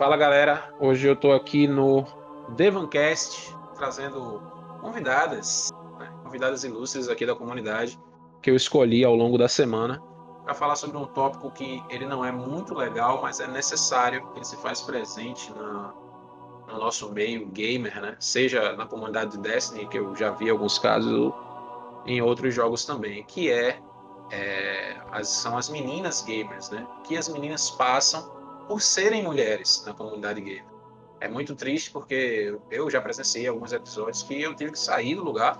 Fala galera, hoje eu tô aqui no Devancast trazendo convidadas, né? convidadas ilustres aqui da comunidade que eu escolhi ao longo da semana para falar sobre um tópico que ele não é muito legal, mas é necessário que ele se faz presente na, no nosso meio gamer, né? Seja na comunidade de Destiny, que eu já vi alguns casos, em outros jogos também, que é, é as, são as meninas gamers, né? Que as meninas passam por serem mulheres na comunidade gamer. É muito triste porque eu já presenciei alguns episódios que eu tive que sair do lugar,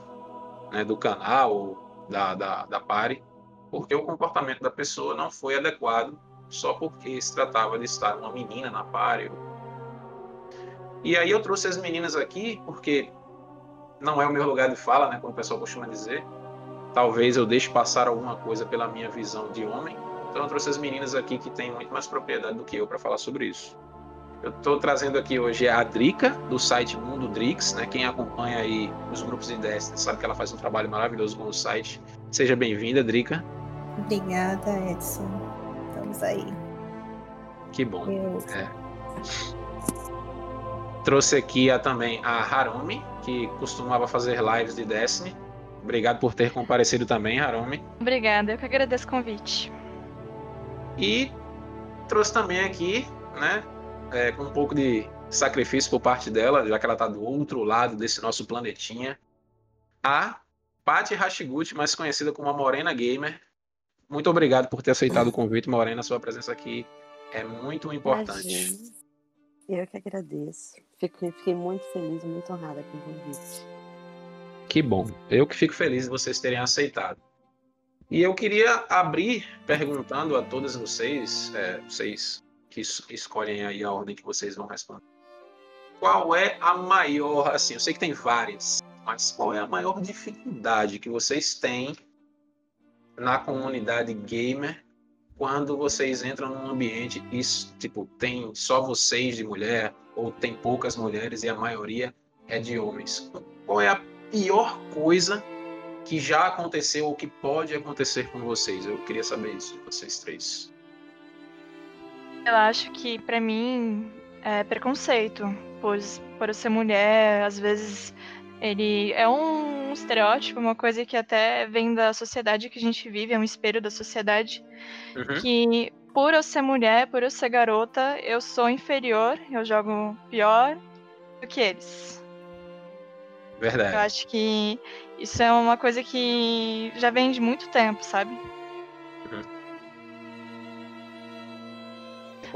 né, do canal, da, da, da party, porque o comportamento da pessoa não foi adequado só porque se tratava de estar uma menina na party. E aí eu trouxe as meninas aqui porque não é o meu lugar de fala, né, como o pessoal costuma dizer. Talvez eu deixe passar alguma coisa pela minha visão de homem, então eu trouxe as meninas aqui que têm muito mais propriedade do que eu para falar sobre isso. Eu estou trazendo aqui hoje a Drica, do site Mundo Drix, né? Quem acompanha aí os grupos de Destiny sabe que ela faz um trabalho maravilhoso com o site. Seja bem-vinda, Drica. Obrigada, Edson. Estamos aí. Que bom. É. Trouxe aqui a, também a Harumi, que costumava fazer lives de Destiny. Obrigado por ter comparecido também, Harumi. Obrigada, eu que agradeço o convite. E trouxe também aqui, né, é, com um pouco de sacrifício por parte dela, já que ela está do outro lado desse nosso planetinha, a Paty Hashiguchi, mais conhecida como a Morena Gamer. Muito obrigado por ter aceitado o convite, Morena. Sua presença aqui é muito importante. Imagina. Eu que agradeço. Fico, fiquei muito feliz, muito honrada com o convite. Que bom. Eu que fico feliz de vocês terem aceitado. E eu queria abrir perguntando a todas vocês, é, vocês que escolhem aí a ordem que vocês vão responder. Qual é a maior, assim, eu sei que tem várias, mas qual é a maior dificuldade que vocês têm na comunidade gamer quando vocês entram num ambiente e, tipo, tem só vocês de mulher ou tem poucas mulheres e a maioria é de homens? Qual é a pior coisa que já aconteceu ou que pode acontecer com vocês? Eu queria saber isso de vocês três. Eu acho que para mim é preconceito, pois por eu ser mulher, às vezes ele é um estereótipo, uma coisa que até vem da sociedade que a gente vive, é um espelho da sociedade, uhum. que por eu ser mulher, por eu ser garota, eu sou inferior, eu jogo pior do que eles. Verdade. Eu acho que isso é uma coisa que já vem de muito tempo, sabe? Uhum.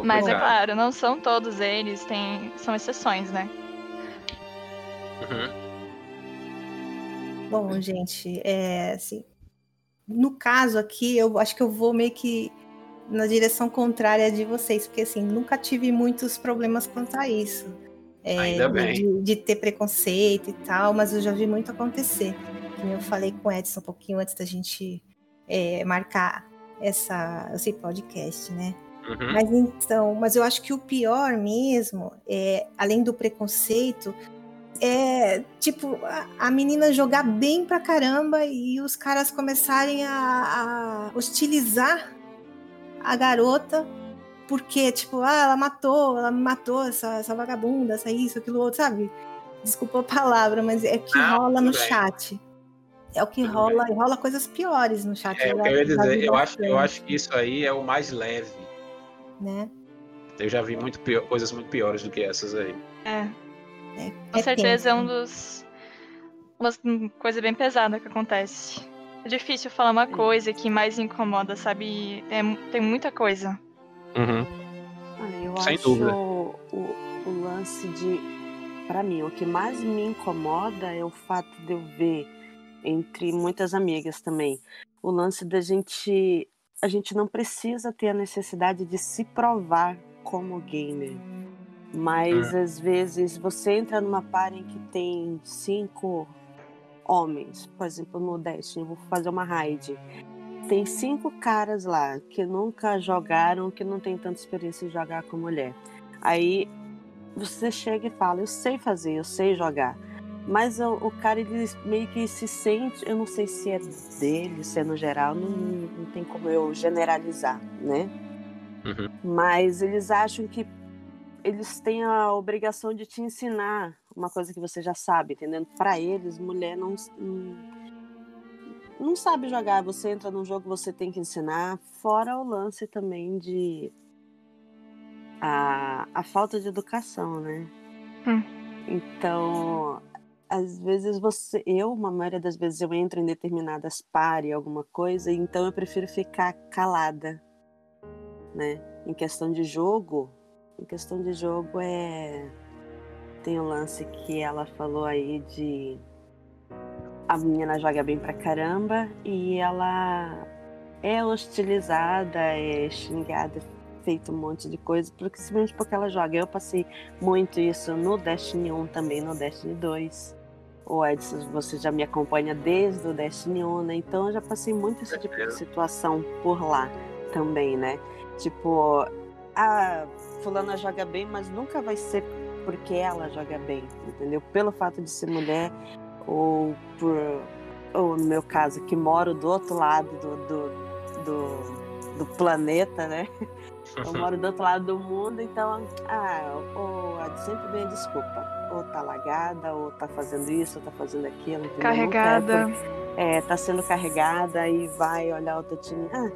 Mas é claro, não são todos eles, tem, são exceções, né? Uhum. Bom, gente, é assim. No caso aqui, eu acho que eu vou meio que na direção contrária de vocês, porque assim, nunca tive muitos problemas quanto a isso. É. De, de, ter preconceito e tal, mas eu já vi muito acontecer. Como eu falei com o Edson um pouquinho antes da gente é, marcar essa, esse podcast, né? Uhum. Mas então, mas eu acho que o pior mesmo, é, além do preconceito, é tipo a, a, menina jogar bem pra caramba e os caras começarem a, a hostilizar a garota porque, tipo, ah, ela matou, ela matou essa, essa vagabunda, essa isso, aquilo outro, sabe? Desculpa a palavra, mas é que ah, rola no bem. chat. É o que tudo rola, bem. rola coisas piores no chat. É, eu ia dizer, eu acho, eu acho que isso aí é o mais leve. Né? Eu já vi muito pior, coisas muito piores do que essas aí. É. é Com é certeza tempo. é um dos. Uma coisa bem pesada que acontece. É difícil falar uma coisa que mais incomoda, sabe? Tem, tem muita coisa. Uhum. Ah, eu Sem acho dúvida. O, o lance de. Para mim, o que mais me incomoda é o fato de eu ver, entre muitas amigas também, o lance da gente. A gente não precisa ter a necessidade de se provar como gamer. Mas uhum. às vezes você entra numa party que tem cinco homens, por exemplo, no Destiny, eu vou fazer uma raid tem cinco caras lá que nunca jogaram, que não tem tanta experiência em jogar com mulher. Aí você chega e fala, eu sei fazer, eu sei jogar. Mas o, o cara, ele meio que se sente, eu não sei se é dele, se é no geral, não, não tem como eu generalizar, né? Uhum. Mas eles acham que eles têm a obrigação de te ensinar uma coisa que você já sabe, entendendo? Para eles, mulher não, não, não sabe jogar. Você entra num jogo, você tem que ensinar. Fora o lance também de a, a falta de educação, né? Hum. Então, às vezes você, eu, uma maioria das vezes eu entro em determinadas pare alguma coisa, então eu prefiro ficar calada, né? Em questão de jogo, em questão de jogo é tem o um lance que ela falou aí de a menina joga bem pra caramba e ela é hostilizada, é xingada, feito um monte de coisa, porque simplesmente porque ela joga. Eu passei muito isso no Destiny 1 também, no Destiny 2. O Edson, você já me acompanha desde o Destiny 1, né? Então eu já passei muito esse tipo de situação por lá também, né? Tipo, a fulana joga bem, mas nunca vai ser porque ela joga bem, entendeu? Pelo fato de ser mulher ou por ou no meu caso que moro do outro lado do, do, do, do planeta, né? Eu moro do outro lado do mundo, então ah, ou, sempre vem a desculpa. Ou tá lagada, ou tá fazendo isso, ou tá fazendo aquilo. Entendeu? Carregada. É, tá sendo carregada e vai olhar o time. Ah,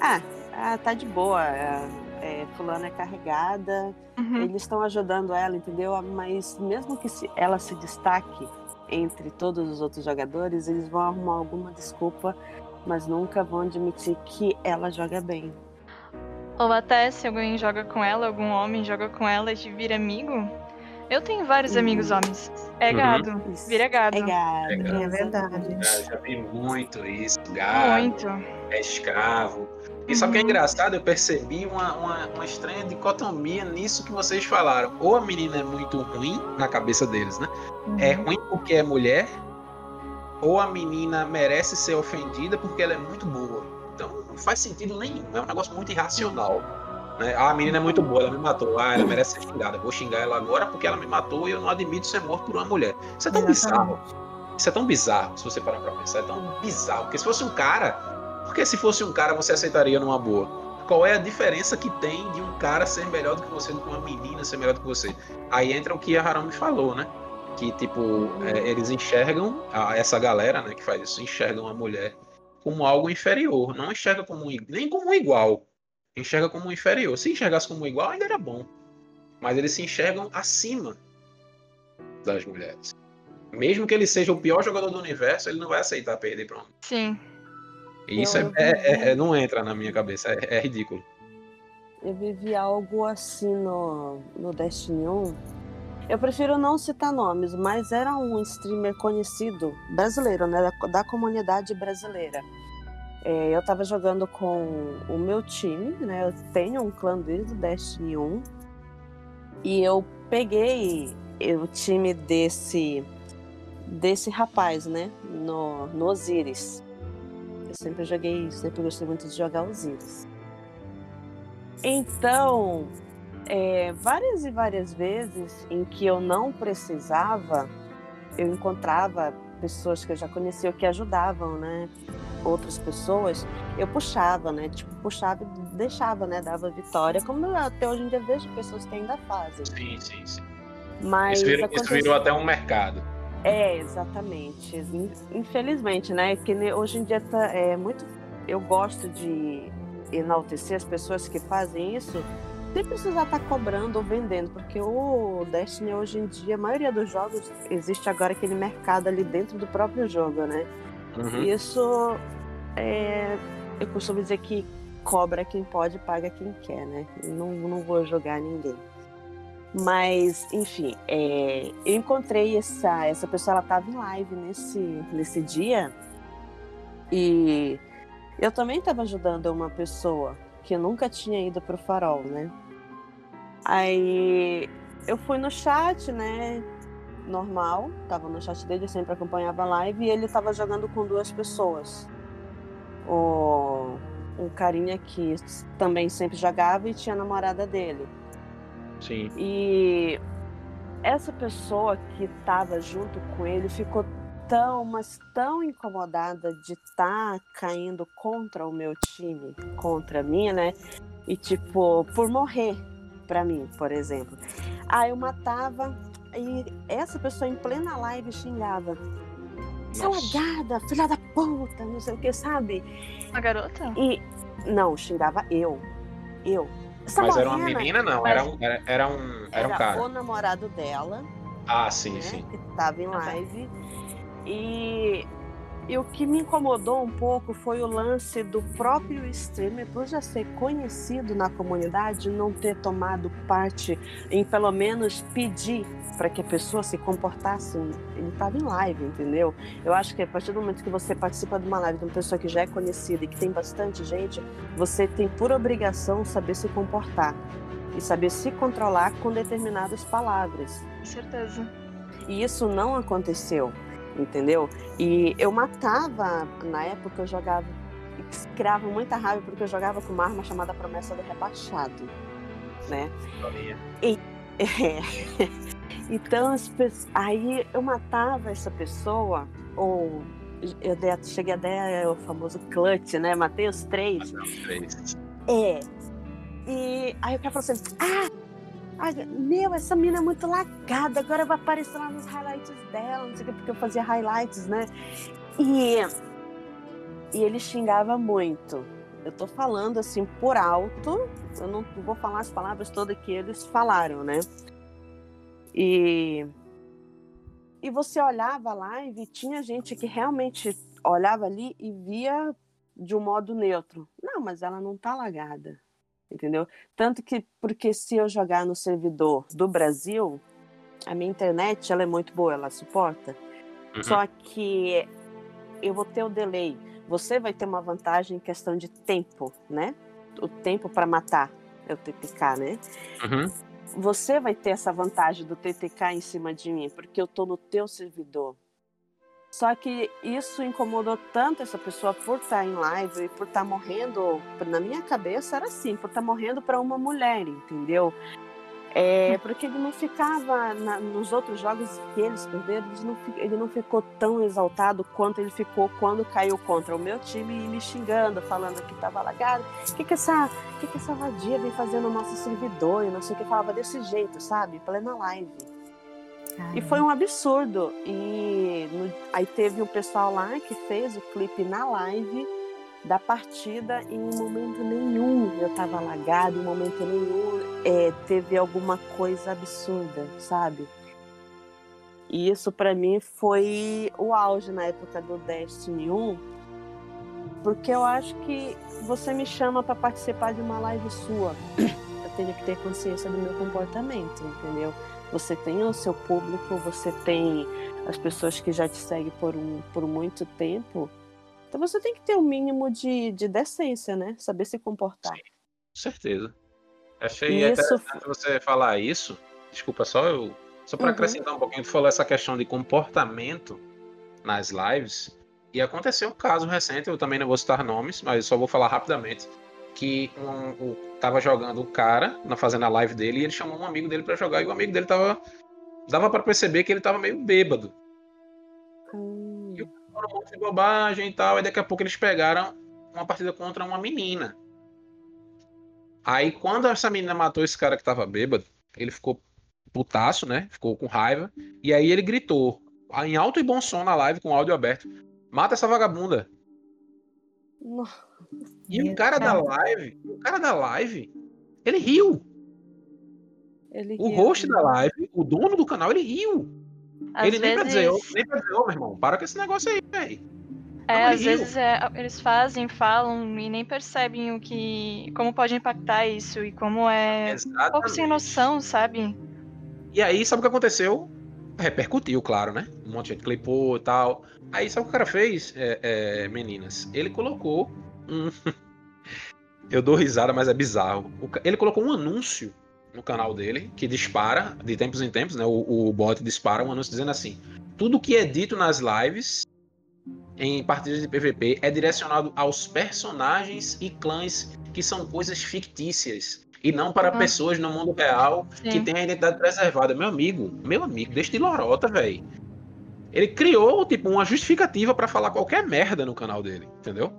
ah, ah, tá de boa. É, é, fulana é carregada, uhum. eles estão ajudando ela, entendeu? Mas mesmo que se, ela se destaque entre todos os outros jogadores, eles vão arrumar alguma desculpa, mas nunca vão admitir que ela joga bem. Ou até se alguém joga com ela, algum homem joga com ela e vira amigo. Eu tenho vários uhum. amigos homens. É uhum. gado. Uhum. Vira gado. É gado, é, gado. é verdade. Já, já vi muito isso. Gado. Muito. É escravo. E só que é uhum. engraçado, eu percebi uma, uma, uma, estranha dicotomia nisso que vocês falaram. Ou a menina é muito ruim na cabeça deles, né? Uhum. É ruim porque é mulher, ou a menina merece ser ofendida porque ela é muito boa. Então não faz sentido nenhum. É um negócio muito irracional. Né? Ah, a menina é muito boa, ela me matou. Ah, ela merece ser xingada. vou xingar ela agora porque ela me matou e eu não admito ser morto por uma mulher. Isso é tão Exatamente. bizarro. Isso é tão bizarro, se você parar pra pensar. É tão bizarro. Porque se fosse um cara porque se fosse um cara, você aceitaria numa boa. Qual é a diferença que tem de um cara ser melhor do que você, do que uma menina ser melhor do que você? Aí entra o que a Harami falou, né? Que, tipo, é, eles enxergam, a, essa galera né, que faz isso, enxergam a mulher como algo inferior. Não enxerga como nem como igual. Enxerga como inferior. Se enxergasse como igual, ainda era bom. Mas eles se enxergam acima das mulheres. Mesmo que ele seja o pior jogador do universo, ele não vai aceitar perder para um. Sim. Isso é, é, é, não entra na minha cabeça, é, é, ridículo. Eu vivi algo assim no, no Destiny 1. Eu prefiro não citar nomes, mas era um streamer conhecido, brasileiro, né, da, da comunidade brasileira. É, eu estava jogando com o meu time, né? Eu tenho um clã desde o Destiny 1. E eu peguei o time desse desse rapaz, né? No, no Osiris sempre joguei, sempre gostei muito de jogar Osiris. Então, é, várias e várias vezes em que eu não precisava, eu encontrava pessoas que eu já conhecia que ajudavam, né? Outras pessoas, eu puxava, né? Tipo, puxava e deixava, né? Dava vitória, como eu até hoje em dia vejo pessoas que ainda fazem. Sim, sim, sim. Mas isso virou, isso virou até um mercado. É, exatamente. Infelizmente, né? Que hoje em dia tá, é muito. Eu gosto de enaltecer as pessoas que fazem isso sem precisar estar tá cobrando ou vendendo, porque o Destiny hoje em dia, a maioria dos jogos, existe agora aquele mercado ali dentro do próprio jogo, né? Uhum. Isso é, eu costumo dizer que cobra quem pode, paga quem quer, né? Não, não vou jogar ninguém. Mas, enfim, é, eu encontrei essa, essa pessoa, ela estava em live nesse, nesse dia. E eu também estava ajudando uma pessoa que nunca tinha ido pro farol, né? Aí eu fui no chat, né? Normal, tava no chat dele, sempre acompanhava a live, e ele tava jogando com duas pessoas. O, um carinha que também sempre jogava e tinha a namorada dele. Sim. E essa pessoa que estava junto com ele ficou tão, mas tão incomodada de estar tá caindo contra o meu time, contra mim, né? E tipo, por morrer, para mim, por exemplo. Ah, eu matava e essa pessoa em plena live xingava. Salagada, filha da puta, não sei o que, sabe? A garota? E não, xingava eu. Eu. Essa Mas morena, era uma menina, não, era um, era, era um, era, era um cara. o namorado dela. Ah, sim, né, sim. Que tava em live. E e o que me incomodou um pouco foi o lance do próprio streamer, por já ser conhecido na comunidade, não ter tomado parte em pelo menos pedir para que a pessoa se comportasse. Ele estava em live, entendeu? Eu acho que a partir do momento que você participa de uma live de uma pessoa que já é conhecida e que tem bastante gente, você tem por obrigação saber se comportar e saber se controlar com determinadas palavras. Com certeza. E isso não aconteceu entendeu? E eu matava, na época eu jogava, criava muita raiva porque eu jogava com uma arma chamada Promessa do Rebaixado, né? E, é, então, aí eu matava essa pessoa, ou eu dei, cheguei a dar o famoso clutch, né? Matei os três. Matei os três. É. E aí o cara falou assim: ah, Meu, essa mina é muito lagada, agora vai aparecer lá nos highlights dela, não sei o que, porque eu fazia highlights, né? E, e ele xingava muito. Eu tô falando assim por alto, eu não vou falar as palavras todas que eles falaram, né? E, e você olhava live e tinha gente que realmente olhava ali e via de um modo neutro. Não, mas ela não tá lagada entendeu? Tanto que, porque se eu jogar no servidor do Brasil, a minha internet ela é muito boa, ela suporta. Uhum. Só que eu vou ter o delay. Você vai ter uma vantagem em questão de tempo, né? O tempo para matar é o TTK, né? Uhum. Você vai ter essa vantagem do TTK em cima de mim, porque eu tô no teu servidor. Só que isso incomodou tanto essa pessoa por estar em live e por estar morrendo. Na minha cabeça era assim, por estar morrendo para uma mulher, entendeu? É, porque ele não ficava na, nos outros jogos que eles perderam, ele não, ele não, ficou tão exaltado quanto ele ficou quando caiu contra o meu time e me xingando, falando que estava lagado. O que, que, essa, que, que essa vadia vem fazendo no nosso servidor? E não sei o que, falava desse jeito, sabe? Plena live. E foi um absurdo. E no, aí teve um pessoal lá que fez o clipe na live da partida e em momento nenhum eu tava alagado, em momento nenhum é, teve alguma coisa absurda, sabe? E isso para mim foi o auge na época do Destiny 1, porque eu acho que você me chama para participar de uma live sua. Eu tenho que ter consciência do meu comportamento, entendeu? Você tem o seu público, você tem as pessoas que já te seguem por, um, por muito tempo. Então você tem que ter o um mínimo de, de decência, né? Saber se comportar. Sim, com certeza. Achei isso... interessante você falar isso. Desculpa, só eu. Só para uhum. acrescentar um pouquinho, tu falou essa questão de comportamento nas lives. E aconteceu um caso recente, eu também não vou citar nomes, mas só vou falar rapidamente que um, um, tava jogando o cara na fazendo a live dele e ele chamou um amigo dele para jogar e o amigo dele tava dava para perceber que ele tava meio bêbado. Hum. E o cara um monte de bobagem e tal, e daqui a pouco eles pegaram uma partida contra uma menina. Aí quando essa menina matou esse cara que tava bêbado, ele ficou putaço, né? Ficou com raiva. E aí ele gritou, em alto e bom som na live, com o áudio aberto: Mata essa vagabunda. E o cara da live, o cara da live, ele riu. Ele o riu. host da live, o dono do canal, ele riu. Às ele vezes... nem pra dizer, nem pra dizer, oh, meu irmão, para com esse negócio aí, velho. É, às riu. vezes é, eles fazem, falam e nem percebem o que. como pode impactar isso e como é Exatamente. um pouco sem noção, sabe? E aí, sabe o que aconteceu? Repercutiu, claro, né? Um monte de gente clipou e tal. Aí sabe o que o cara fez, é, é, meninas? Ele colocou Eu dou risada, mas é bizarro. Ele colocou um anúncio no canal dele que dispara, de tempos em tempos, né? O, o bot dispara um anúncio dizendo assim: tudo que é dito nas lives em partidas de PVP é direcionado aos personagens e clãs que são coisas fictícias e não para pessoas no mundo real Sim. que têm a identidade preservada. Meu amigo, meu amigo, deixa de lorota, velho. Ele criou, tipo, uma justificativa para falar qualquer merda no canal dele, entendeu?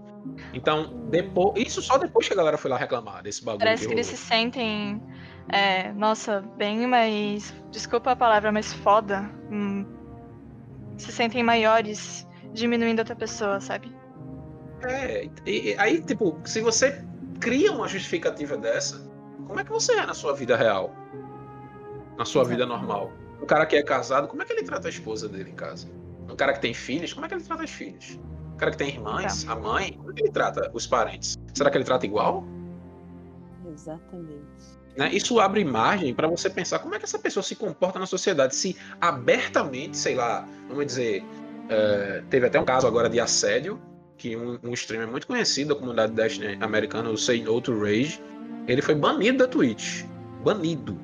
Então, depois, isso só depois que a galera foi lá reclamar desse bagulho. Parece que, que eles se sentem, é, nossa, bem mais, desculpa a palavra, mas foda. Hum, se sentem maiores diminuindo outra pessoa, sabe? É, e, aí, tipo, se você cria uma justificativa dessa, como é que você é na sua vida real? Na sua Exato. vida normal? Um cara que é casado, como é que ele trata a esposa dele em casa? Um cara que tem filhos, como é que ele trata os filhos? Um cara que tem irmãs, tá. a mãe, como é que ele trata os parentes? Será que ele trata igual? Exatamente. Né? Isso abre margem para você pensar como é que essa pessoa se comporta na sociedade, se abertamente, sei lá, vamos dizer, uh, teve até um caso agora de assédio, que um, um streamer muito conhecido da comunidade Destiny americana, o Say No to Rage, ele foi banido da Twitch. Banido.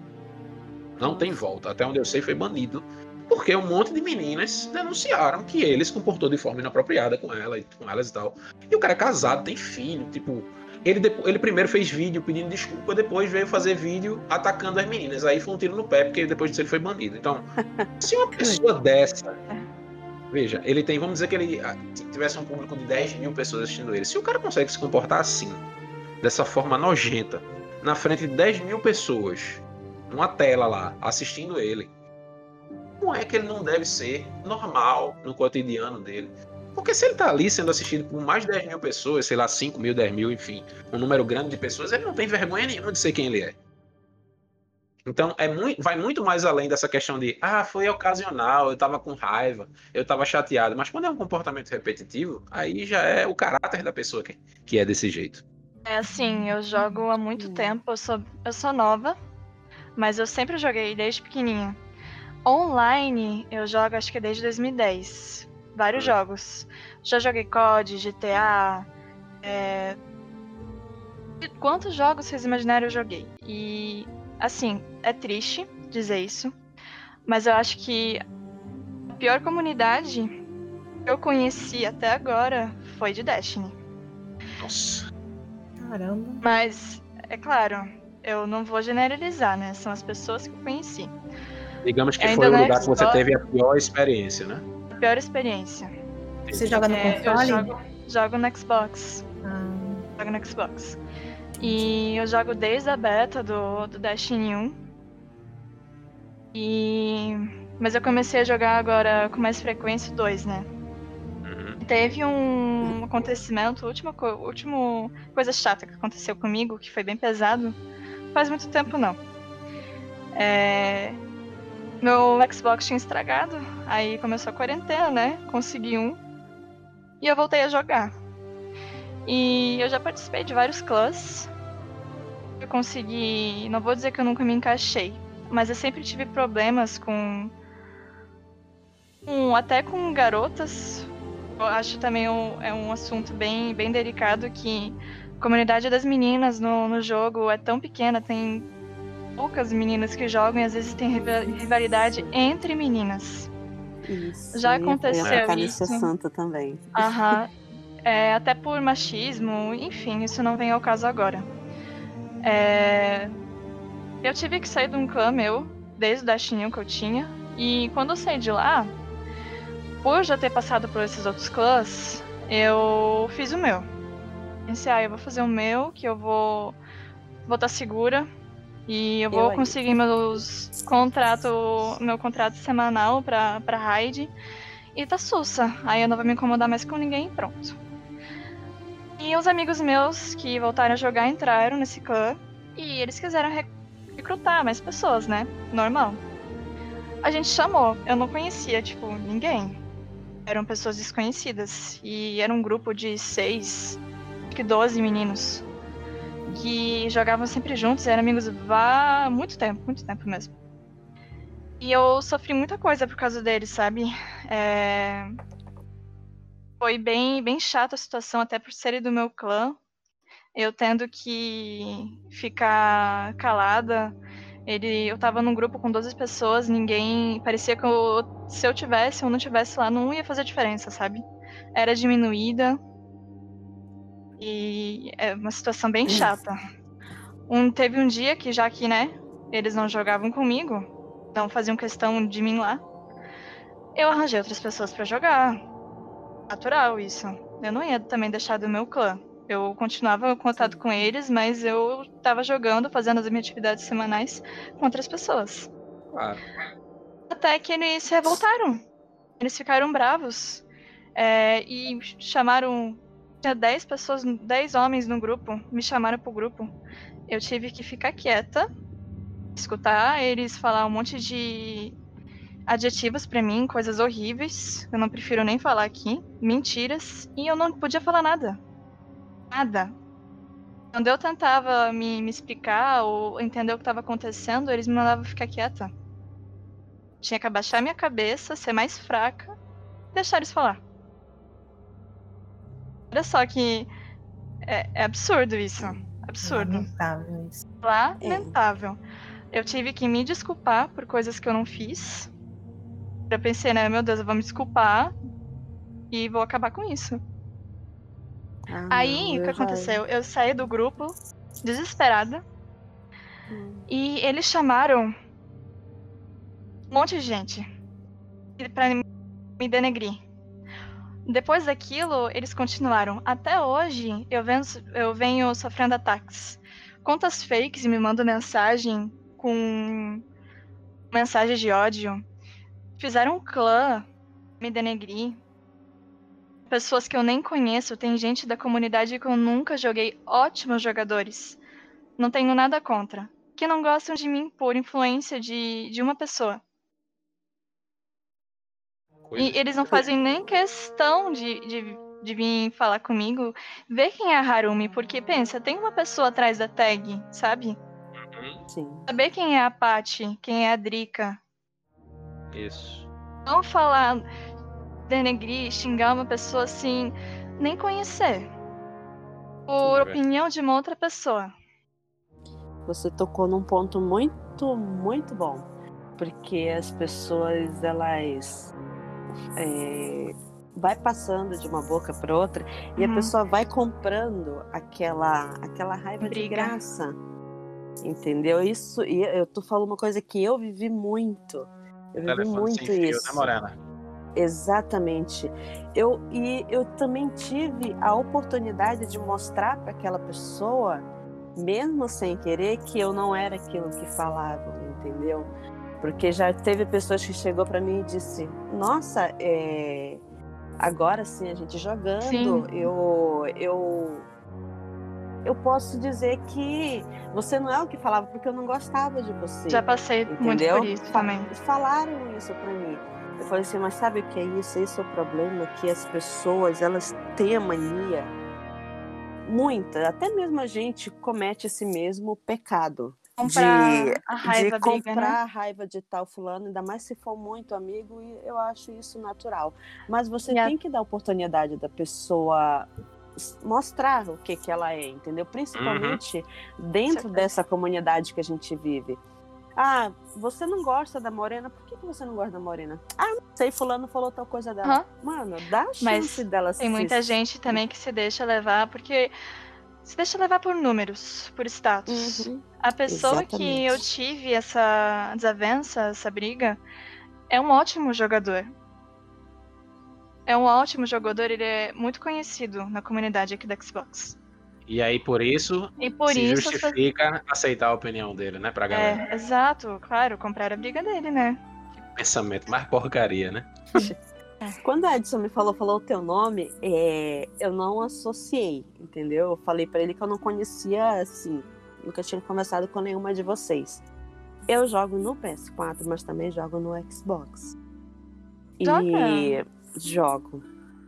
Não tem volta. Até onde eu sei, foi banido. Porque um monte de meninas denunciaram que ele se comportou de forma inapropriada com ela e com elas e tal. E o cara é casado, tem filho, tipo. Ele, ele primeiro fez vídeo pedindo desculpa, depois veio fazer vídeo atacando as meninas. Aí foi um tiro no pé, porque depois disso ele foi banido. Então, se uma pessoa dessa. Veja, ele tem, vamos dizer que ele ah, tivesse um público de 10 mil pessoas assistindo ele. Se o cara consegue se comportar assim, dessa forma nojenta, na frente de 10 mil pessoas, numa tela lá, assistindo ele, como é que ele não deve ser normal no cotidiano dele? Porque se ele tá ali sendo assistido por mais de 10 mil pessoas, sei lá, 5 mil, 10 mil, enfim, um número grande de pessoas, ele não tem vergonha nenhuma de ser quem ele é. Então, é muito, vai muito mais além dessa questão de, ah, foi ocasional, eu tava com raiva, eu tava chateado. Mas quando é um comportamento repetitivo, aí já é o caráter da pessoa que, que é desse jeito. É assim, eu jogo há muito tempo, eu sou, eu sou nova, mas eu sempre joguei desde pequenininha. Online, eu jogo acho que desde 2010. Vários hum. jogos. Já joguei COD, GTA. É... Quantos jogos vocês imaginaram eu joguei? E, assim, é triste dizer isso. Mas eu acho que a pior comunidade que eu conheci até agora foi de Destiny. Nossa. Caramba. Mas, é claro, eu não vou generalizar, né? São as pessoas que eu conheci. Digamos que Ainda foi o lugar Xbox, que você teve a pior experiência, né? A pior experiência. Você joga no é, console? Eu jogo, jogo no Xbox. Ah. Jogo no Xbox. E eu jogo desde a beta do, do Destiny 1. E... Mas eu comecei a jogar agora com mais frequência o 2, né? Teve um acontecimento, última, última coisa chata que aconteceu comigo, que foi bem pesado. Faz muito tempo não. É... Meu Xbox tinha estragado, aí começou a quarentena, né? Consegui um. E eu voltei a jogar. E eu já participei de vários clãs. Eu consegui. Não vou dizer que eu nunca me encaixei, mas eu sempre tive problemas com. com até com garotas eu acho também um, é um assunto bem, bem delicado que a comunidade das meninas no, no jogo é tão pequena, tem poucas meninas que jogam e às vezes tem rivalidade entre meninas. Isso, Já aconteceu a isso. Santa também. Aham. É, até por machismo, enfim, isso não vem ao caso agora. É... Eu tive que sair de um clã meu, desde o Destiny que eu tinha, e quando eu saí de lá, por já ter passado por esses outros clãs, eu fiz o meu. Pensei, ah, eu vou fazer o meu, que eu vou vou estar segura e eu vou eu conseguir meus contrato, meu contrato semanal para para raid e tá sussa. Aí eu não vou me incomodar mais com ninguém, pronto. E os amigos meus que voltaram a jogar entraram nesse clã e eles quiseram recrutar mais pessoas, né? Normal. A gente chamou, eu não conhecia, tipo, ninguém eram pessoas desconhecidas. E era um grupo de seis, acho que doze meninos. Que jogavam sempre juntos, eram amigos há muito tempo, muito tempo mesmo. E eu sofri muita coisa por causa deles, sabe? É... Foi bem, bem chata a situação, até por serem do meu clã. Eu tendo que ficar calada ele, eu tava num grupo com 12 pessoas, ninguém. Parecia que eu, se eu tivesse ou não tivesse lá, não ia fazer diferença, sabe? Era diminuída. E é uma situação bem chata. Um, teve um dia que, já que, né, eles não jogavam comigo, não faziam questão de mim lá, eu arranjei outras pessoas para jogar. Natural isso. Eu não ia também deixar do meu clã. Eu continuava em contato com eles, mas eu tava jogando, fazendo as minhas atividades semanais com outras pessoas. Claro. Até que eles se revoltaram. Eles ficaram bravos. É, e chamaram. Tinha 10 pessoas, 10 homens no grupo. Me chamaram pro grupo. Eu tive que ficar quieta, escutar eles falar um monte de adjetivos para mim, coisas horríveis. Eu não prefiro nem falar aqui. Mentiras. E eu não podia falar nada nada. Quando eu tentava me, me explicar ou entender o que estava acontecendo, eles me mandavam ficar quieta. Tinha que abaixar minha cabeça, ser mais fraca deixar eles falar. Olha só que é, é absurdo isso. Absurdo. Lamentável isso. Lamentável. É. Eu tive que me desculpar por coisas que eu não fiz. Eu pensei, né, meu Deus, eu vou me desculpar e vou acabar com isso. Ah, Aí, o que aconteceu? Eu saí do grupo, desesperada. Hum. E eles chamaram um monte de gente pra me denegrir. Depois daquilo, eles continuaram. Até hoje, eu venho, eu venho sofrendo ataques. Contas fakes me mandam mensagem com mensagem de ódio. Fizeram um clã me denegrir pessoas que eu nem conheço, tem gente da comunidade que eu nunca joguei, ótimos jogadores. Não tenho nada contra. Que não gostam de mim por influência de, de uma pessoa. Coisa. E eles não fazem nem questão de, de, de vir falar comigo, ver quem é a Harumi, porque pensa, tem uma pessoa atrás da tag, sabe? Uhum. Sim. Saber quem é a Paty, quem é a Drika. Isso. Não falar, denegrir, xingar uma pessoa assim, nem conhecer. Por opinião de uma outra pessoa. Você tocou num ponto muito, muito bom. Porque as pessoas, elas. É, vai passando de uma boca para outra e uhum. a pessoa vai comprando aquela, aquela raiva Briga. de graça. Entendeu? Isso, e eu tô falando uma coisa que eu vivi muito. Eu vivi muito fio, isso. Né, Morena? Exatamente. Eu, e eu também tive a oportunidade de mostrar para aquela pessoa, mesmo sem querer, que eu não era aquilo que falavam, entendeu? Porque já teve pessoas que chegou para mim e disse: Nossa, é... agora sim a gente jogando, sim. eu eu eu posso dizer que você não é o que falava porque eu não gostava de você. Já passei entendeu? muito por isso também. Falaram isso para mim. Eu falei assim, mas sabe o que é isso? Esse é o problema que as pessoas, elas têm a mania, muita, até mesmo a gente comete esse mesmo pecado. Comprar de, a raiva de comprar briga, né? a raiva de tal fulano, ainda mais se for muito amigo, e eu acho isso natural. Mas você tem que dar oportunidade da pessoa mostrar o que que ela é, entendeu? Principalmente uhum. dentro dessa comunidade que a gente vive. Ah, você não gosta da morena? Por que, que você não gosta da morena? Ah, não sei, fulano falou tal coisa dela. Uhum. Mano, dá a chance Mas dela Tem muita gente também que se deixa levar, porque se deixa levar por números, por status. Uhum. A pessoa Exatamente. que eu tive essa desavença, essa briga, é um ótimo jogador. É um ótimo jogador, ele é muito conhecido na comunidade aqui da Xbox. E aí, por isso, e por se isso, justifica aceitar a opinião dele, né, pra galera. É, exato, claro, comprar a briga dele, né? Pensamento mais porcaria, né? É. Quando a Edson me falou, falou o teu nome, é, eu não associei, entendeu? Eu falei para ele que eu não conhecia, assim, nunca tinha conversado com nenhuma de vocês. Eu jogo no PS4, mas também jogo no Xbox. Joga? E jogo.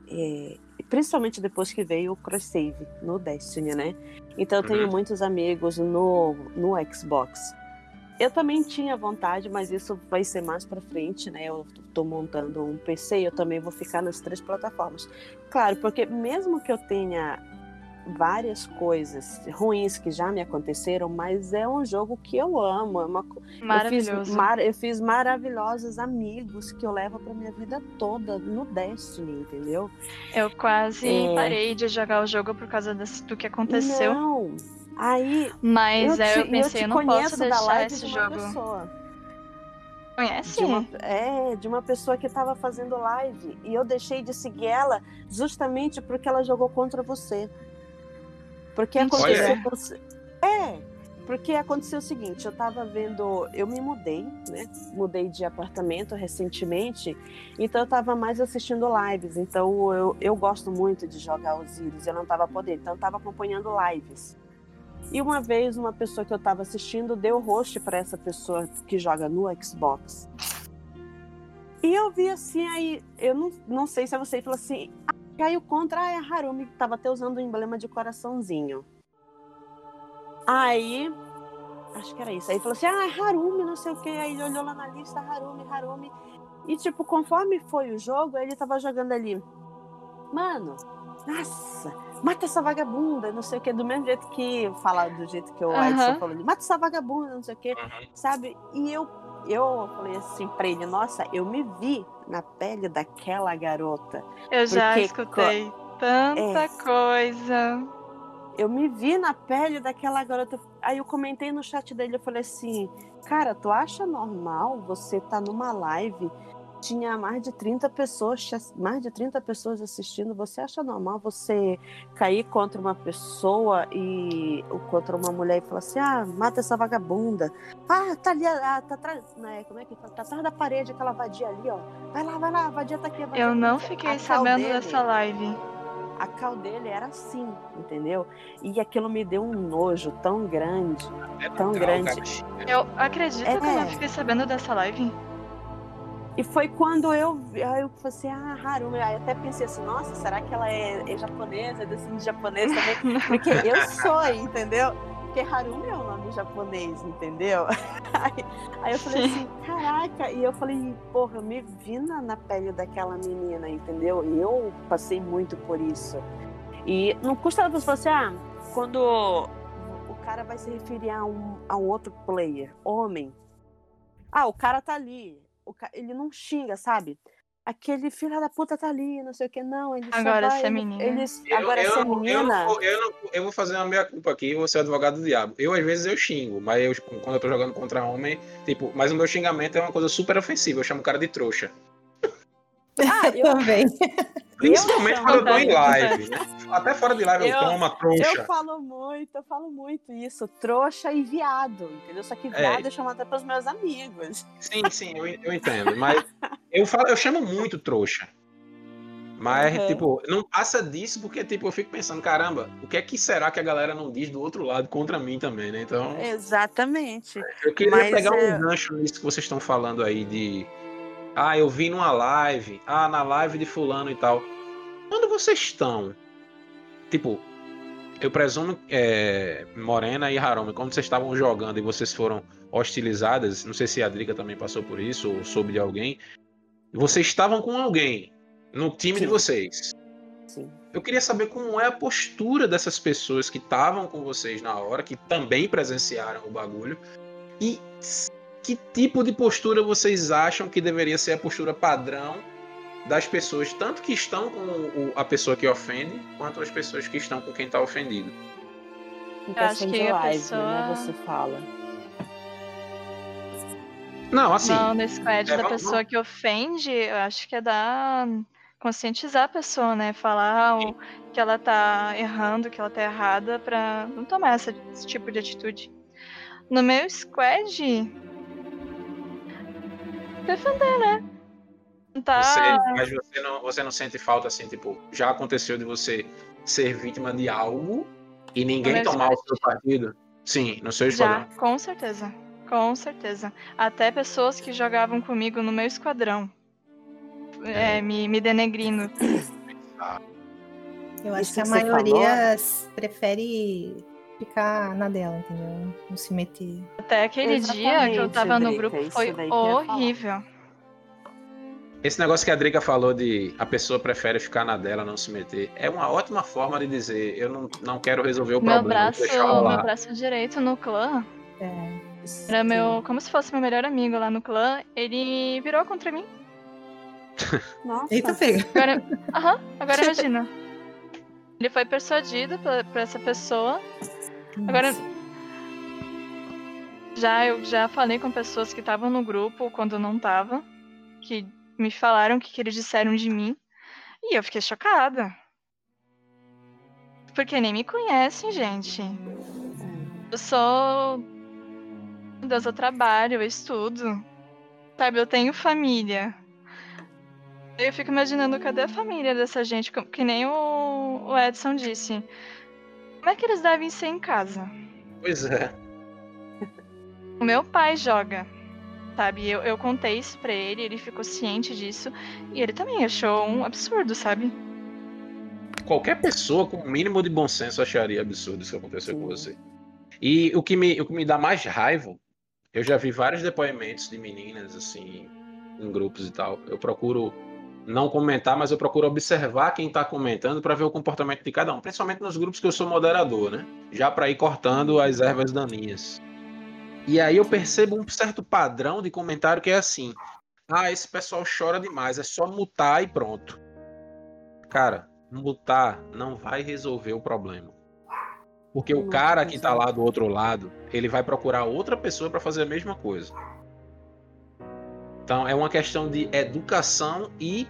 É, principalmente depois que veio o cross save no Destiny, né? Então eu tenho uhum. muitos amigos no, no Xbox. Eu também tinha vontade, mas isso vai ser mais para frente, né? Eu tô montando um PC, eu também vou ficar nas três plataformas. Claro, porque mesmo que eu tenha várias coisas ruins que já me aconteceram, mas é um jogo que eu amo. É uma... Maravilhoso. Eu fiz, mar... eu fiz maravilhosos amigos que eu levo para minha vida toda no Destiny, entendeu? Eu quase é... parei de jogar o jogo por causa desse, do que aconteceu. Não. Aí, mas eu, te, eu pensei, eu, eu não posso deixar esse jogo. Pessoa. Conhece? De uma, é, de uma pessoa que estava fazendo live. E eu deixei de seguir ela justamente porque ela jogou contra você. Porque aconteceu. Você... É, porque aconteceu o seguinte, eu estava vendo, eu me mudei, né? Mudei de apartamento recentemente, então eu estava mais assistindo lives. Então eu, eu gosto muito de jogar Osiris, eu não estava podendo, então eu estava acompanhando lives. E uma vez uma pessoa que eu estava assistindo deu host para essa pessoa que joga no Xbox. E eu vi assim, aí, eu não, não sei se é você, falou assim, ah, caiu contra a Harumi, que estava até usando o emblema de coraçãozinho. Aí, acho que era isso. Aí falou assim, ah, é Harumi, não sei o que. Aí ele olhou lá na lista, Harumi, Harumi. E, tipo, conforme foi o jogo, ele tava jogando ali. Mano, nossa, mata essa vagabunda, não sei o que, do mesmo jeito que fala do jeito que o uhum. Edson falou ali, mata essa vagabunda, não sei o que, uhum. sabe? E eu, eu falei assim pra ele, nossa, eu me vi na pele daquela garota. Eu já escutei tanta é, coisa. Eu me vi na pele daquela garota. Aí eu comentei no chat dele, eu falei assim, cara, tu acha normal você tá numa live tinha mais de 30 pessoas, mais de 30 pessoas assistindo. Você acha normal você cair contra uma pessoa e contra uma mulher e falar assim: "Ah, mata essa vagabunda". Ah, tá ali, ah, tá atrás, né? Como é que tá? Tá atrás da parede aquela vadia ali, ó. Vai lá, vai lá, a vadia tá aqui. A vadia Eu não fiquei a sabendo dele, dessa live. A cal dele era assim, entendeu? E aquilo me deu um nojo tão grande, é tão grande. Eu acredito é, que eu não fiquei sabendo dessa live. E foi quando eu, aí eu falei assim, ah, Harumi. Aí até pensei assim, nossa, será que ela é, é japonesa, é descendente de japonês também? Porque eu sou, entendeu? Porque Harumi é um nome japonês, entendeu? Aí, aí eu falei assim, caraca. E eu falei, porra, eu me vi na, na pele daquela menina, entendeu? E eu passei muito por isso. E não custa você falar assim, ah, quando o cara vai se referir a um, a um outro player, homem. Ah, o cara tá ali, ele não xinga, sabe? Aquele filho da puta tá ali, não sei o que, não. Ele agora vai, é menina. Ele, eu, agora eu, é menina. Eu, eu, não, eu vou fazer uma meia culpa aqui, vou ser advogado do diabo. Eu, às vezes, eu xingo, mas eu, quando eu tô jogando contra homem, tipo, mas o meu xingamento é uma coisa super ofensiva. Eu chamo o cara de trouxa. Ah, eu também. Principalmente quando eu tô em live. Né? Até fora de live eu, eu uma trouxa. Eu falo muito, eu falo muito isso. Trouxa e viado, entendeu? Só que é. viado é. eu chamo até pros meus amigos. Sim, sim, eu, eu entendo. Mas eu, falo, eu chamo muito trouxa. Mas, uhum. tipo, não passa disso porque, tipo, eu fico pensando, caramba, o que é que será que a galera não diz do outro lado contra mim também, né? Então. Exatamente. Eu queria Mas, pegar um é gancho nisso que vocês estão falando aí de ah, eu vi numa live. Ah, na live de fulano e tal. Onde vocês estão? Tipo, eu presumo é, Morena e Harumi, quando vocês estavam jogando e vocês foram hostilizadas, não sei se a Drica também passou por isso ou soube de alguém. Vocês estavam com alguém no time Sim. de vocês. Sim. Eu queria saber como é a postura dessas pessoas que estavam com vocês na hora, que também presenciaram o bagulho, e que tipo de postura vocês acham que deveria ser a postura padrão das pessoas, tanto que estão com o, a pessoa que ofende, quanto as pessoas que estão com quem está ofendido? Eu acho que a live, pessoa... né, você fala. Não, assim. Não, no squad é, da vamos, pessoa que ofende, eu acho que é dar conscientizar a pessoa, né? Falar o, que ela tá errando, que ela tá errada, pra não tomar essa, esse tipo de atitude. No meu squad, defender, né? Tá... Você, mas você não, você não sente falta assim, tipo, já aconteceu de você ser vítima de algo e ninguém tomar o seu partido? Sim, no seu esquadrão. Já, com certeza. Com certeza. Até pessoas que jogavam comigo no meu esquadrão. É, é me, me denegrindo. Eu acho Isso que a maioria falou? prefere ficar na dela, entendeu? Não se meter. Até aquele Exatamente, dia que eu tava no grupo foi horrível. Esse negócio que a Drica falou de a pessoa prefere ficar na dela, não se meter, é uma ótima forma de dizer eu não, não quero resolver o meu problema. Braço, meu braço direito no clã é, era meu. como se fosse meu melhor amigo lá no clã. Ele virou contra mim. Nossa. Eita, pega. Agora, aham, agora imagina. Ele foi persuadido por, por essa pessoa Agora. Já eu já falei com pessoas que estavam no grupo quando não tava, que me falaram o que, que eles disseram de mim, e eu fiquei chocada. Porque nem me conhecem, gente. Eu sou. Meu Deus, eu trabalho, eu estudo. Sabe, eu tenho família. Eu fico imaginando cadê a família dessa gente, que nem o, Edson disse. Como é que eles devem ser em casa? Pois é. O meu pai joga, sabe? Eu, eu contei isso pra ele, ele ficou ciente disso. E ele também achou um absurdo, sabe? Qualquer pessoa com o mínimo de bom senso acharia absurdo isso acontecer com você. E o que, me, o que me dá mais raiva, eu já vi vários depoimentos de meninas, assim, em grupos e tal. Eu procuro não comentar, mas eu procuro observar quem está comentando para ver o comportamento de cada um, principalmente nos grupos que eu sou moderador, né? Já para ir cortando as ervas daninhas. E aí eu percebo um certo padrão de comentário que é assim: ah, esse pessoal chora demais, é só mutar e pronto. Cara, mutar não vai resolver o problema. Porque o cara que está lá do outro lado, ele vai procurar outra pessoa para fazer a mesma coisa. Então é uma questão de educação e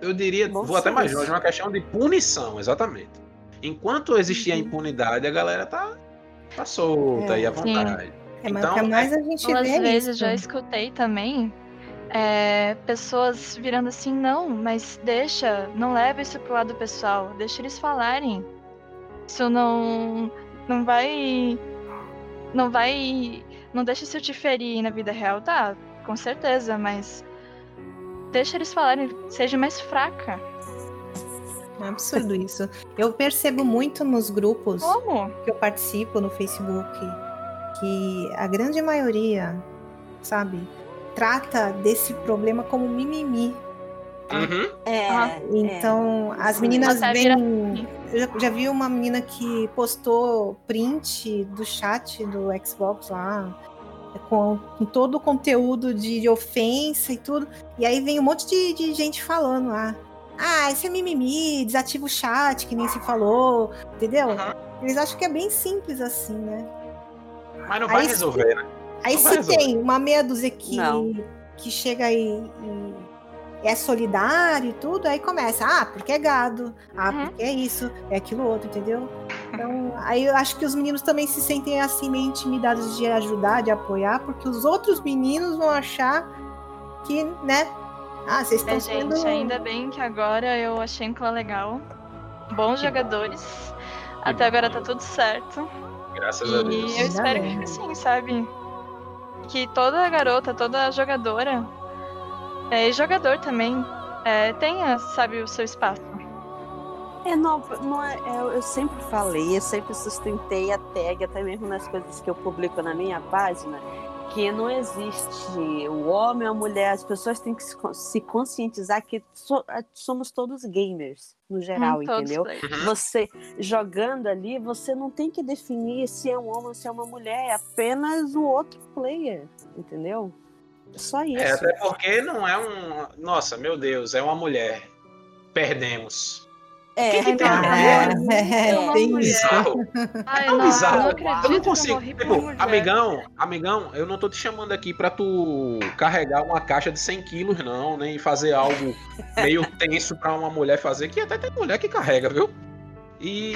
eu diria, Nossa, vou até mais longe, é uma questão de punição, exatamente. Enquanto existir a uhum. impunidade, a galera tá, tá solta é, e à vontade. Sim. É, então, mas mais a gente vê vezes isso. já escutei também é, pessoas virando assim, não, mas deixa, não leva isso pro lado pessoal, deixa eles falarem. Isso não, não vai, não vai, não deixa isso te ferir na vida real, tá? Com certeza, mas deixa eles falarem, seja mais fraca. É absurdo isso. Eu percebo muito nos grupos Como? que eu participo no Facebook que a grande maioria, sabe, trata desse problema como mimimi. Uhum. É, então, é. as meninas vêm. Eu já, já vi uma menina que postou print do chat do Xbox lá, com, com, todo o conteúdo de ofensa e tudo. E aí vem um monte de, de gente falando lá. Ah, esse é mimimi, desativa o chat, que nem se falou, entendeu? Uhum. Eles acham que é bem simples assim, né? Mas não vai resolver, se, né? Aí não se tem uma meia dúzia que, que chega aí e é solidário e tudo, aí começa, ah, porque é gado, ah, uhum. porque é isso, é aquilo outro, entendeu? Então, aí eu acho que os meninos também se sentem assim meio intimidados de ajudar, de apoiar, porque os outros meninos vão achar que, né? Ah, vocês estão é, sendo... gente, ainda bem que agora eu achei um clã legal. Bons jogadores. Até agora tá tudo certo. Graças e a Deus. E eu espero que fique assim, sabe? Que toda garota, toda jogadora é, e jogador também é, tenha, sabe, o seu espaço. É, não, não é, é, eu sempre falei, eu sempre sustentei a tag, até mesmo nas coisas que eu publico na minha página, que não existe o homem ou a mulher, as pessoas têm que se conscientizar que so, somos todos gamers, no geral, hum, entendeu? Uhum. Você jogando ali, você não tem que definir se é um homem ou se é uma mulher, é apenas o outro player, entendeu? Só isso. É, até porque não é um. Nossa, meu Deus, é uma mulher. Perdemos. É, Quem que tem é, é, é, tem isso. Ai, não, bizarro. Não eu não consigo. Tipo, amigão, amigão, eu não tô te chamando aqui pra tu carregar uma caixa de 100 quilos, não, nem fazer algo meio tenso pra uma mulher fazer, que até tem mulher que carrega, viu? E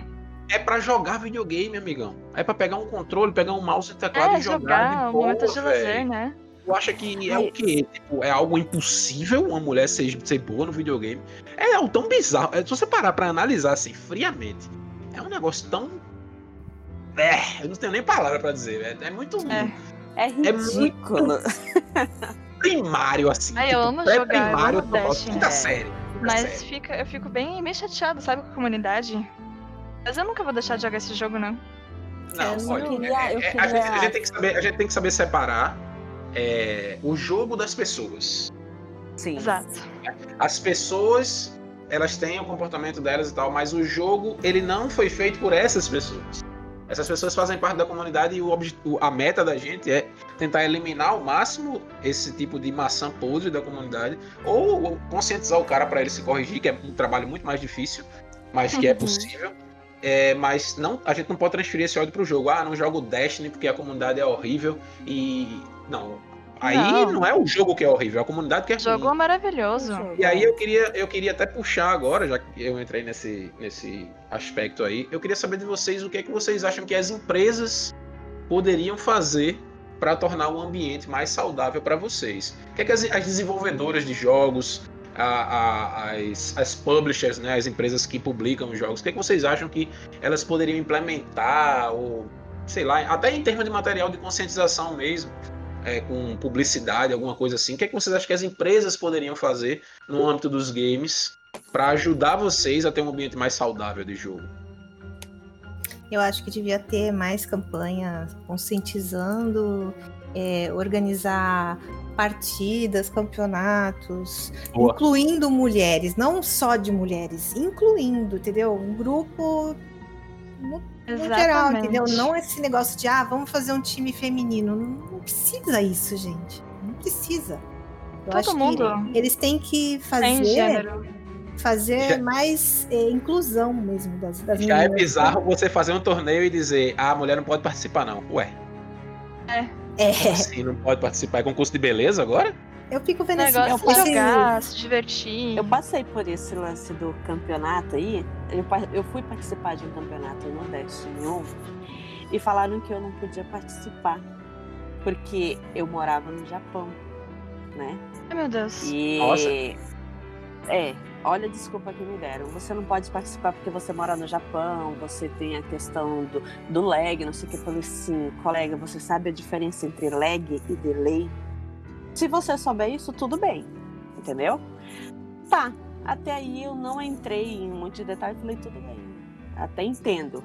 é pra jogar videogame, amigão. É pra pegar um controle, pegar um mouse e teclado é, e jogar. jogar de boa, de lazer, né? Tu acha que é o quê? Tipo, é algo impossível uma mulher ser, ser boa no videogame? É algo tão bizarro. É, se você parar pra analisar assim, friamente, é um negócio tão. É, eu não tenho nem palavra pra dizer, é, é muito. É, é ridículo. É muito primário, assim. Ai, eu tipo, amo jogar. Primário, Dash, quinta é. série. Mas Fica, eu fico bem meio chateado, sabe, com a comunidade. Mas eu nunca vou deixar de jogar esse jogo, não. Não, olha, queria, é, queria... a, gente, a, gente, tem que saber, a gente tem que saber separar é, o jogo das pessoas. Sim. Exato. As pessoas, elas têm o comportamento delas e tal, mas o jogo, ele não foi feito por essas pessoas. Essas pessoas fazem parte da comunidade e o, a meta da gente é tentar eliminar ao máximo esse tipo de maçã podre da comunidade ou conscientizar o cara para ele se corrigir, que é um trabalho muito mais difícil, mas que é uhum. possível. É, mas não, a gente não pode transferir esse ódio pro jogo. Ah, não jogo Destiny porque a comunidade é horrível e. Não. Aí não, não é o jogo que é horrível, é a comunidade que é O jogo ruim. é maravilhoso. E aí eu queria, eu queria até puxar agora, já que eu entrei nesse, nesse aspecto aí, eu queria saber de vocês o que é que vocês acham que as empresas poderiam fazer para tornar o ambiente mais saudável para vocês. O que é que as, as desenvolvedoras de jogos, a, a, as, as publishers, né, as empresas que publicam os jogos, o que, é que vocês acham que elas poderiam implementar, ou sei lá, até em termos de material de conscientização mesmo, é, com publicidade, alguma coisa assim, o que, é que vocês acham que as empresas poderiam fazer no âmbito dos games para ajudar vocês a ter um ambiente mais saudável de jogo? Eu acho que devia ter mais campanhas conscientizando, é, organizar partidas, campeonatos, Boa. incluindo mulheres, não só de mulheres, incluindo, entendeu? Um grupo no, no geral, entendeu? Não esse negócio de, ah, vamos fazer um time feminino. Não, não precisa isso, gente. Não precisa. Eu Todo mundo. eles têm que fazer fazer já, mais é, inclusão mesmo das, das Já é bizarro você fazer um torneio e dizer, ah, a mulher não pode participar, não. Ué. É. É. Assim, não pode participar. É concurso de beleza agora? Eu fico vendo esse negócio de jogar, se divertir. Eu passei por esse lance do campeonato aí. Eu, eu fui participar de um campeonato no Destiny 1 e falaram que eu não podia participar porque eu morava no Japão, né? Ai, meu Deus. E... Nossa. É, olha a desculpa que me deram. Você não pode participar porque você mora no Japão, você tem a questão do, do lag, não sei o que. Eu falei assim, colega, você sabe a diferença entre lag e delay? Se você souber isso, tudo bem, entendeu? Tá, até aí eu não entrei em muitos detalhes, falei, tudo bem, até entendo.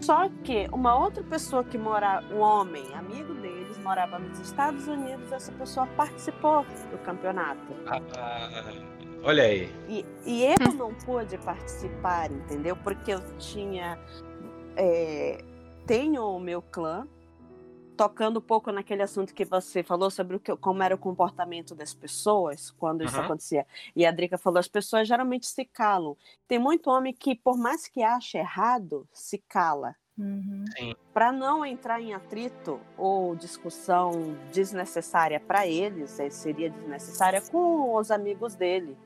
Só que uma outra pessoa que mora, um homem, amigo deles, morava nos Estados Unidos, essa pessoa participou do campeonato. Ah, Olha aí. E, e eu não pude participar, entendeu? Porque eu tinha. É, tenho o meu clã, tocando um pouco naquele assunto que você falou sobre o que, como era o comportamento das pessoas quando isso acontecia. E a Drica falou: as pessoas geralmente se calam. Tem muito homem que, por mais que ache errado, se cala. Uhum. Para não entrar em atrito ou discussão desnecessária para eles, é, seria desnecessária com os amigos dele.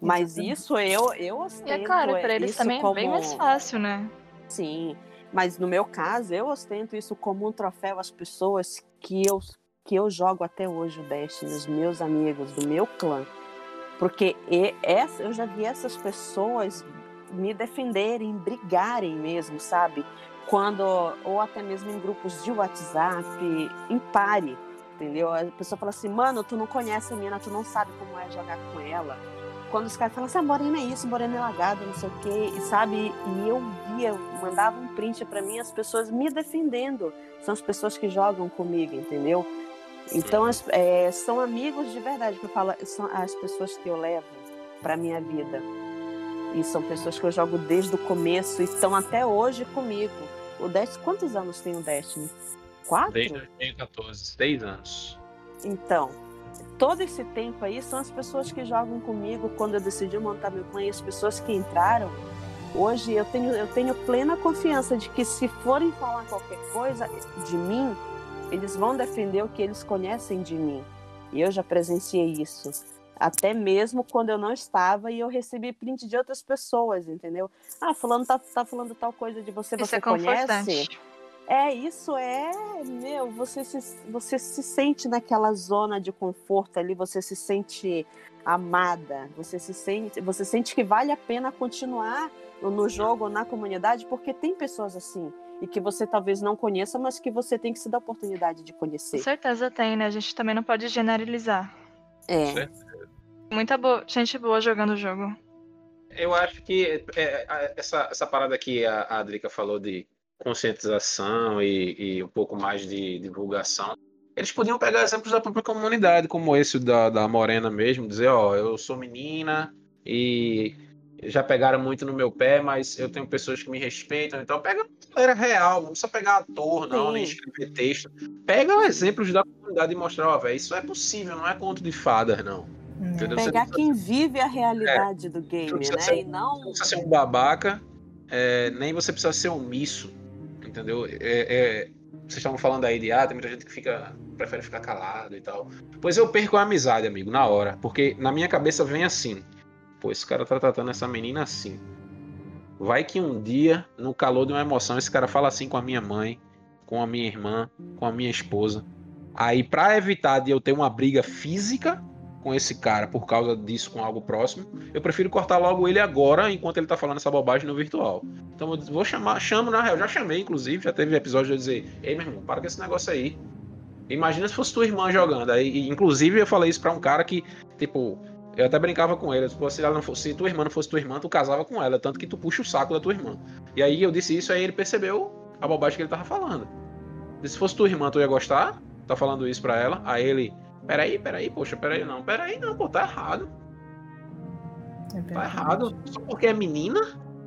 Mas isso eu eu ostento. E é claro, para eles também como... é bem mais fácil, né? Sim, mas no meu caso eu ostento isso como um troféu às pessoas que eu que eu jogo até hoje o Destiny, os meus amigos do meu clã, porque essa, eu já vi essas pessoas me defenderem, brigarem mesmo, sabe? Quando ou até mesmo em grupos de WhatsApp, em pare, entendeu? A pessoa fala assim, mano, tu não conhece a mina, tu não sabe como é jogar com ela quando os caras falam assim, ah, morena é isso, morena é lagada, não sei o quê, e sabe, e eu via, mandava um print para mim, as pessoas me defendendo, são as pessoas que jogam comigo, entendeu? Então, as, é, são amigos de verdade, que eu falo, são as pessoas que eu levo para minha vida. E são pessoas que eu jogo desde o começo e estão até hoje comigo. O Destiny, quantos anos tem o Destiny? Quatro? Desde 2014, seis anos. Então, todo esse tempo aí são as pessoas que jogam comigo quando eu decidi montar meu clã e as pessoas que entraram. Hoje eu tenho, eu tenho plena confiança de que se forem falar qualquer coisa de mim, eles vão defender o que eles conhecem de mim. E eu já presenciei isso. Até mesmo quando eu não estava e eu recebi print de outras pessoas, entendeu? Ah, fulano tá, tá falando tal coisa de você, isso você é conhece? É, isso é, meu, você se, você se sente naquela zona de conforto ali, você se sente amada, você se sente, você sente que vale a pena continuar no jogo ou na comunidade, porque tem pessoas assim e que você talvez não conheça, mas que você tem que se dar a oportunidade de conhecer. Com certeza tem, né? A gente também não pode generalizar. É. Muita boa, gente boa jogando o jogo. Eu acho que é, essa, essa parada que a, a Adrica falou de conscientização e, e um pouco mais de divulgação, eles podiam pegar exemplos da própria comunidade, como esse da, da Morena mesmo, dizer, ó, eu sou menina e já pegaram muito no meu pé, mas eu tenho pessoas que me respeitam, então pega era real, não precisa pegar ator, não, Sim. nem escrever texto. Pega exemplos da comunidade e mostrar, ó, velho, isso é possível, não é conto de fadas, não. Entendeu? Pegar quem vive a realidade é, do game, né? Ser, e não. Não precisa ser um babaca é, nem você precisa ser omisso, entendeu? É, é, vocês estavam falando aí de ah, tem muita gente que fica prefere ficar calado e tal. Pois eu perco a amizade, amigo, na hora, porque na minha cabeça vem assim: pô, esse cara tá tratando essa menina assim. Vai que um dia, no calor de uma emoção, esse cara fala assim com a minha mãe, com a minha irmã, com a minha esposa. Aí, para evitar de eu ter uma briga física com esse cara por causa disso com algo próximo, eu prefiro cortar logo ele agora, enquanto ele tá falando essa bobagem no virtual. Então eu vou chamar, chamo na real, já chamei, inclusive, já teve episódio de eu dizer, ei meu irmão, para com esse negócio aí. Imagina se fosse tua irmã jogando. Aí, inclusive, eu falei isso pra um cara que, tipo, eu até brincava com ele. Tipo, se, ela não fosse, se tua irmã não fosse tua irmã, tu casava com ela. Tanto que tu puxa o saco da tua irmã. E aí eu disse isso, aí ele percebeu a bobagem que ele tava falando. Se fosse tua irmã, tu ia gostar? Tá falando isso pra ela. Aí ele, peraí, peraí, poxa, peraí, não. Peraí, não, pô, tá errado. É tá errado. Só porque é menina?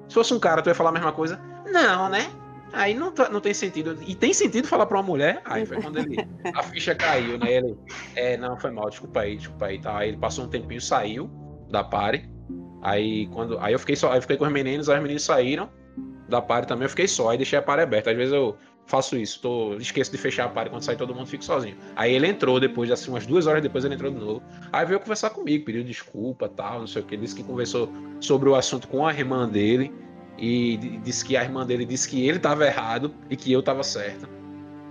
Se fosse um cara, tu ia falar a mesma coisa? Não, né? Aí não, tá, não tem sentido. E tem sentido falar pra uma mulher? Aí foi quando ele. A ficha caiu, né? Ele. É, não, foi mal, desculpa aí, desculpa aí. Tá? Aí ele passou um tempinho, saiu da party. Aí quando. Aí eu fiquei só. Aí eu fiquei com os meninos, aí os meninos saíram da party também, eu fiquei só. Aí deixei a party aberta. Às vezes eu faço isso, tô, esqueço de fechar a party quando sai todo mundo, fico sozinho. Aí ele entrou depois, assim, umas duas horas depois ele entrou de novo. Aí veio conversar comigo, pediu desculpa tal, não sei o que. Disse que conversou sobre o assunto com a irmã dele e disse que a irmã dele disse que ele estava errado e que eu estava certo.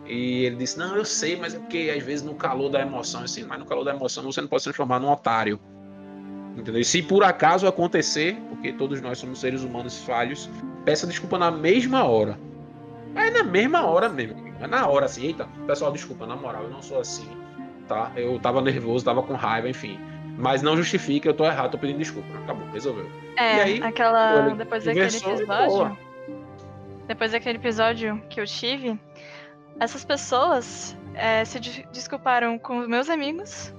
E ele disse: Não, eu sei, mas é porque às vezes no calor da emoção, assim, mas no calor da emoção você não pode se transformar num otário. Entendeu? E se por acaso acontecer, porque todos nós somos seres humanos falhos, peça desculpa na mesma hora. É na mesma hora mesmo. É na hora assim, eita, pessoal, desculpa, na moral, eu não sou assim, tá? Eu tava nervoso, tava com raiva, enfim. Mas não justifica, eu tô errado, tô pedindo desculpa. Acabou, resolveu. É, aí, aquela. Depois daquele episódio. Depois daquele episódio que eu tive, essas pessoas é, se desculparam com meus amigos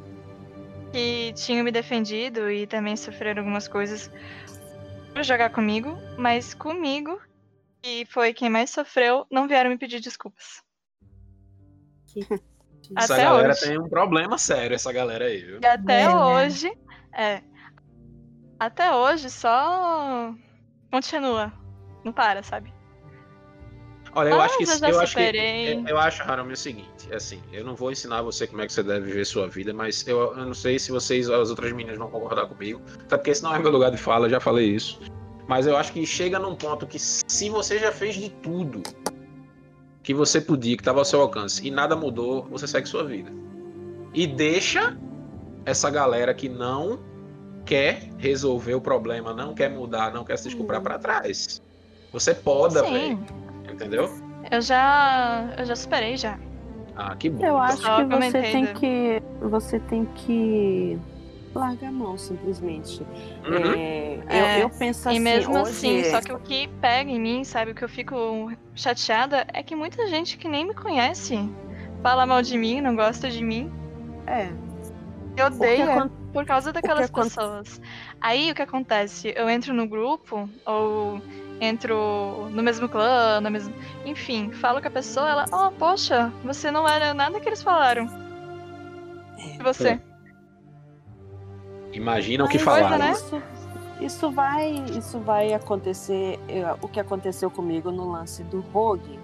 que tinham me defendido e também sofreram algumas coisas por jogar comigo, mas comigo, que foi quem mais sofreu, não vieram me pedir desculpas. Que essa até galera hoje. tem um problema sério, essa galera aí, viu? E até é, né? hoje, né? é. Até hoje só continua. Não para, sabe? Olha, eu acho que eu, eu acho que eu acho, Haram, é o seguinte, é assim, eu não vou ensinar você como é que você deve viver sua vida, mas eu, eu não sei se vocês, as outras meninas vão concordar comigo, até porque esse não é meu lugar de fala, eu já falei isso. Mas eu acho que chega num ponto que se você já fez de tudo que você podia, que estava ao seu alcance, e nada mudou, você segue sua vida. E deixa essa galera que não quer resolver o problema, não quer mudar, não quer se desculpar uhum. para trás. Você poda, velho. Entendeu? Eu já, eu já superei já. Ah, que bom. Eu acho que você tem que, você tem que larga a mão, simplesmente. Uhum. É, é, eu, eu, penso assim. E mesmo hoje... assim, só que o que pega em mim, sabe, o que eu fico chateada é que muita gente que nem me conhece fala mal de mim, não gosta de mim. É. Eu odeio por causa daquelas pessoas. Aí o que acontece? Eu entro no grupo, ou entro no mesmo clã, no mesmo. Enfim, falo com a pessoa, ela, oh, poxa, você não era nada que eles falaram. É. E você? Imagina o que falaram. Né? Isso, isso, vai, isso vai acontecer, é, o que aconteceu comigo no lance do Rogue.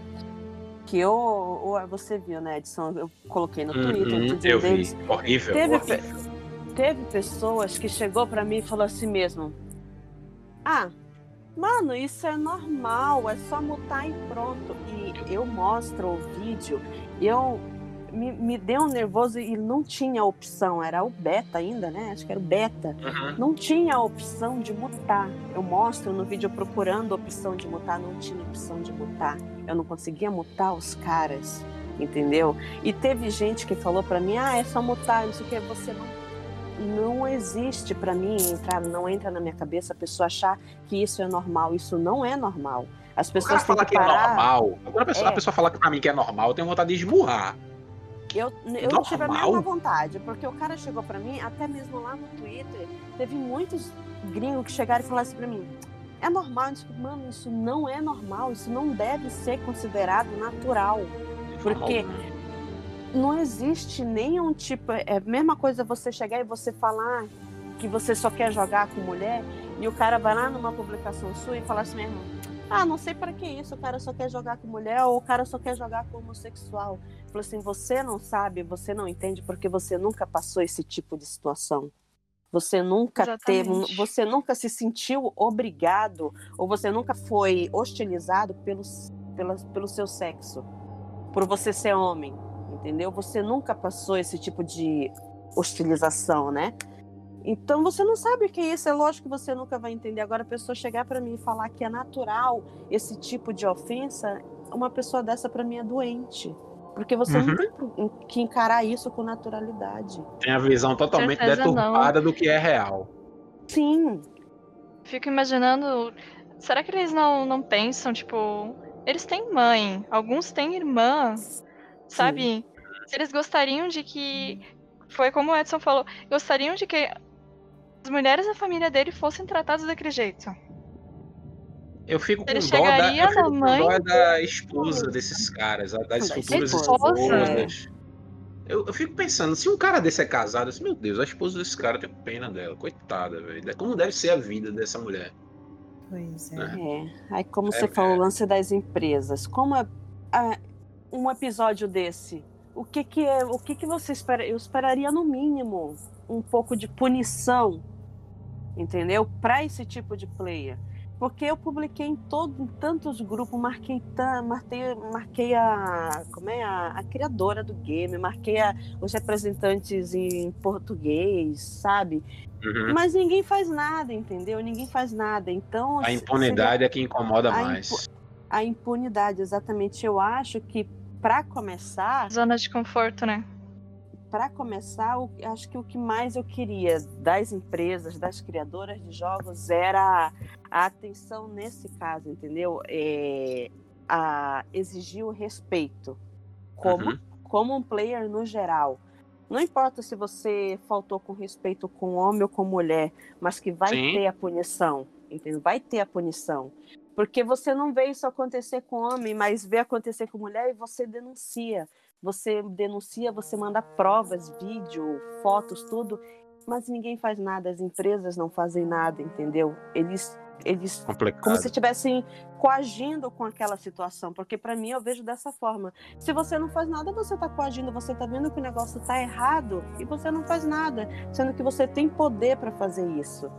Que eu, você viu, né, Edson? Eu coloquei no Twitter. Uhum, eu deles. vi. Horrível. Teve, horrível. teve pessoas que chegou para mim e falou assim mesmo: Ah, mano, isso é normal, é só mutar e pronto. E eu mostro o vídeo, eu me, me deu um nervoso e não tinha opção, era o beta ainda, né? Acho que era o beta. Uhum. Não tinha opção de mutar. Eu mostro no vídeo procurando a opção de mutar, não tinha opção de mutar. Eu não conseguia mutar os caras, entendeu? E teve gente que falou para mim: "Ah, é só mutar, não sei o que, você não não existe para mim entrar, não entra na minha cabeça a pessoa achar que isso é normal. Isso não é normal. As pessoas têm que, é normal. Quando a pessoa, é. a pessoa fala para mim que é normal, eu tenho vontade de esmurrar. Eu, eu tive a mesma vontade, porque o cara chegou para mim, até mesmo lá no Twitter, teve muitos gringos que chegaram e falaram assim pra mim: é normal, isso, mano, isso não é normal, isso não deve ser considerado natural. Porque não existe nenhum tipo. É a mesma coisa você chegar e você falar que você só quer jogar com mulher, e o cara vai lá numa publicação sua e fala assim mesmo: Ah, não sei para que isso, o cara só quer jogar com mulher ou o cara só quer jogar com homossexual. Falou assim, você não sabe, você não entende porque você nunca passou esse tipo de situação. Você nunca teve, você nunca se sentiu obrigado ou você nunca foi hostilizado pelo, pela, pelo seu sexo, por você ser homem, entendeu? Você nunca passou esse tipo de hostilização, né? Então você não sabe o que é isso, é lógico que você nunca vai entender. Agora a pessoa chegar para mim e falar que é natural esse tipo de ofensa, uma pessoa dessa para mim é doente. Porque você uhum. não tem que encarar isso com naturalidade. Tem a visão totalmente deturpada não. do que é real. Sim. Fico imaginando, será que eles não, não pensam, tipo, eles têm mãe, alguns têm irmã, sabe? Sim. Se eles gostariam de que foi como o Edson falou, gostariam de que as mulheres da família dele fossem tratadas daquele jeito. Eu fico com dó da, eu fico com dó da esposa desses caras, das futuras esposas. Eu, eu, fico pensando, se um cara desse é casado, assim, meu Deus, a esposa desse cara tem pena dela, coitada, velho. Como deve ser a vida dessa mulher? Pois é. Né? é. Aí, como é, você é. falou, o lance das empresas. Como a, a, um episódio desse, o que que é, o que que você espera? Eu esperaria no mínimo um pouco de punição, entendeu? Para esse tipo de player. Porque eu publiquei em, todo, em tantos grupos, marquei, marquei, marquei a, como é, a, a criadora do game, marquei a, os representantes em português, sabe? Uhum. Mas ninguém faz nada, entendeu? Ninguém faz nada. Então a impunidade seria... é que incomoda a mais. Impu... A impunidade, exatamente. Eu acho que para começar, zona de conforto, né? Para começar, acho que o que mais eu queria das empresas, das criadoras de jogos, era a atenção nesse caso, entendeu? É, a exigir o respeito como, uhum. como um player no geral. Não importa se você faltou com respeito com homem ou com mulher, mas que vai Sim. ter a punição, entendeu? Vai ter a punição. Porque você não vê isso acontecer com homem, mas vê acontecer com mulher e você denuncia. Você denuncia, você manda provas, vídeo, fotos, tudo, mas ninguém faz nada, as empresas não fazem nada, entendeu? Eles eles Complicado. como se estivessem coagindo com aquela situação, porque para mim eu vejo dessa forma. Se você não faz nada, você está coagindo, você está vendo que o negócio está errado e você não faz nada, sendo que você tem poder para fazer isso.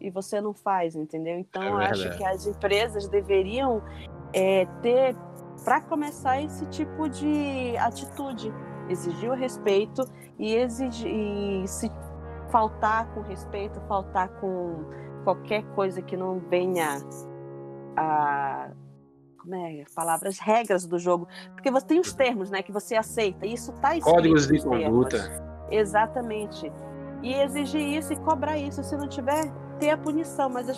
E você não faz, entendeu? Então é eu acho que as empresas deveriam é, ter para começar esse tipo de atitude, exigir o respeito e exigir e se faltar com respeito, faltar com qualquer coisa que não venha a como é, palavras, regras do jogo, porque você tem os termos, né, que você aceita, e isso está escrito. Códigos de conduta. Exatamente. E exigir isso e cobrar isso, se não tiver, ter a punição, mas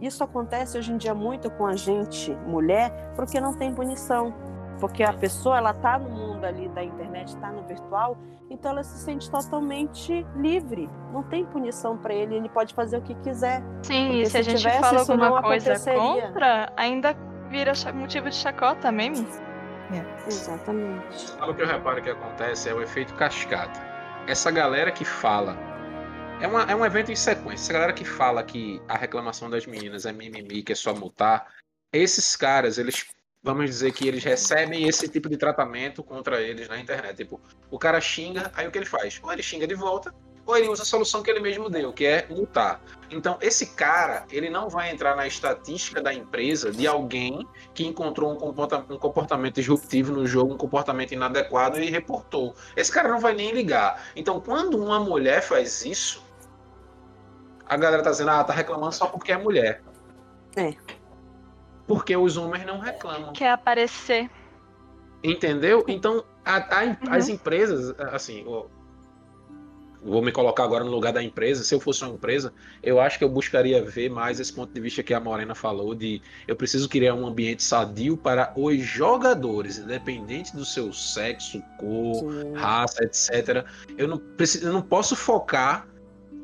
isso acontece hoje em dia muito com a gente, mulher, porque não tem punição. Porque a pessoa, ela tá no mundo ali da internet, está no virtual, então ela se sente totalmente livre. Não tem punição para ele, ele pode fazer o que quiser. Sim, e se, se a gente tivesse, fala alguma coisa contra, ainda vira motivo de chacota, meme. É. Exatamente. Sabe o que eu reparo que acontece? É o efeito cascata. Essa galera que fala é, uma, é um evento em sequência. Essa galera que fala que a reclamação das meninas é mimimi, que é só multar, esses caras, eles, vamos dizer que eles recebem esse tipo de tratamento contra eles na internet. Tipo, o cara xinga, aí o que ele faz? Ou ele xinga de volta, ou ele usa a solução que ele mesmo deu, que é multar. Então, esse cara, ele não vai entrar na estatística da empresa de alguém que encontrou um comportamento, um comportamento disruptivo no jogo, um comportamento inadequado e reportou. Esse cara não vai nem ligar. Então, quando uma mulher faz isso, a galera tá dizendo, ah, tá reclamando só porque é mulher. É. Porque os homens não reclamam. Quer aparecer. Entendeu? Então, a, a, uhum. as empresas, assim, vou me colocar agora no lugar da empresa. Se eu fosse uma empresa, eu acho que eu buscaria ver mais esse ponto de vista que a Morena falou de eu preciso criar um ambiente sadio para os jogadores, independente do seu sexo, cor, Sim. raça, etc. Eu não preciso, eu não posso focar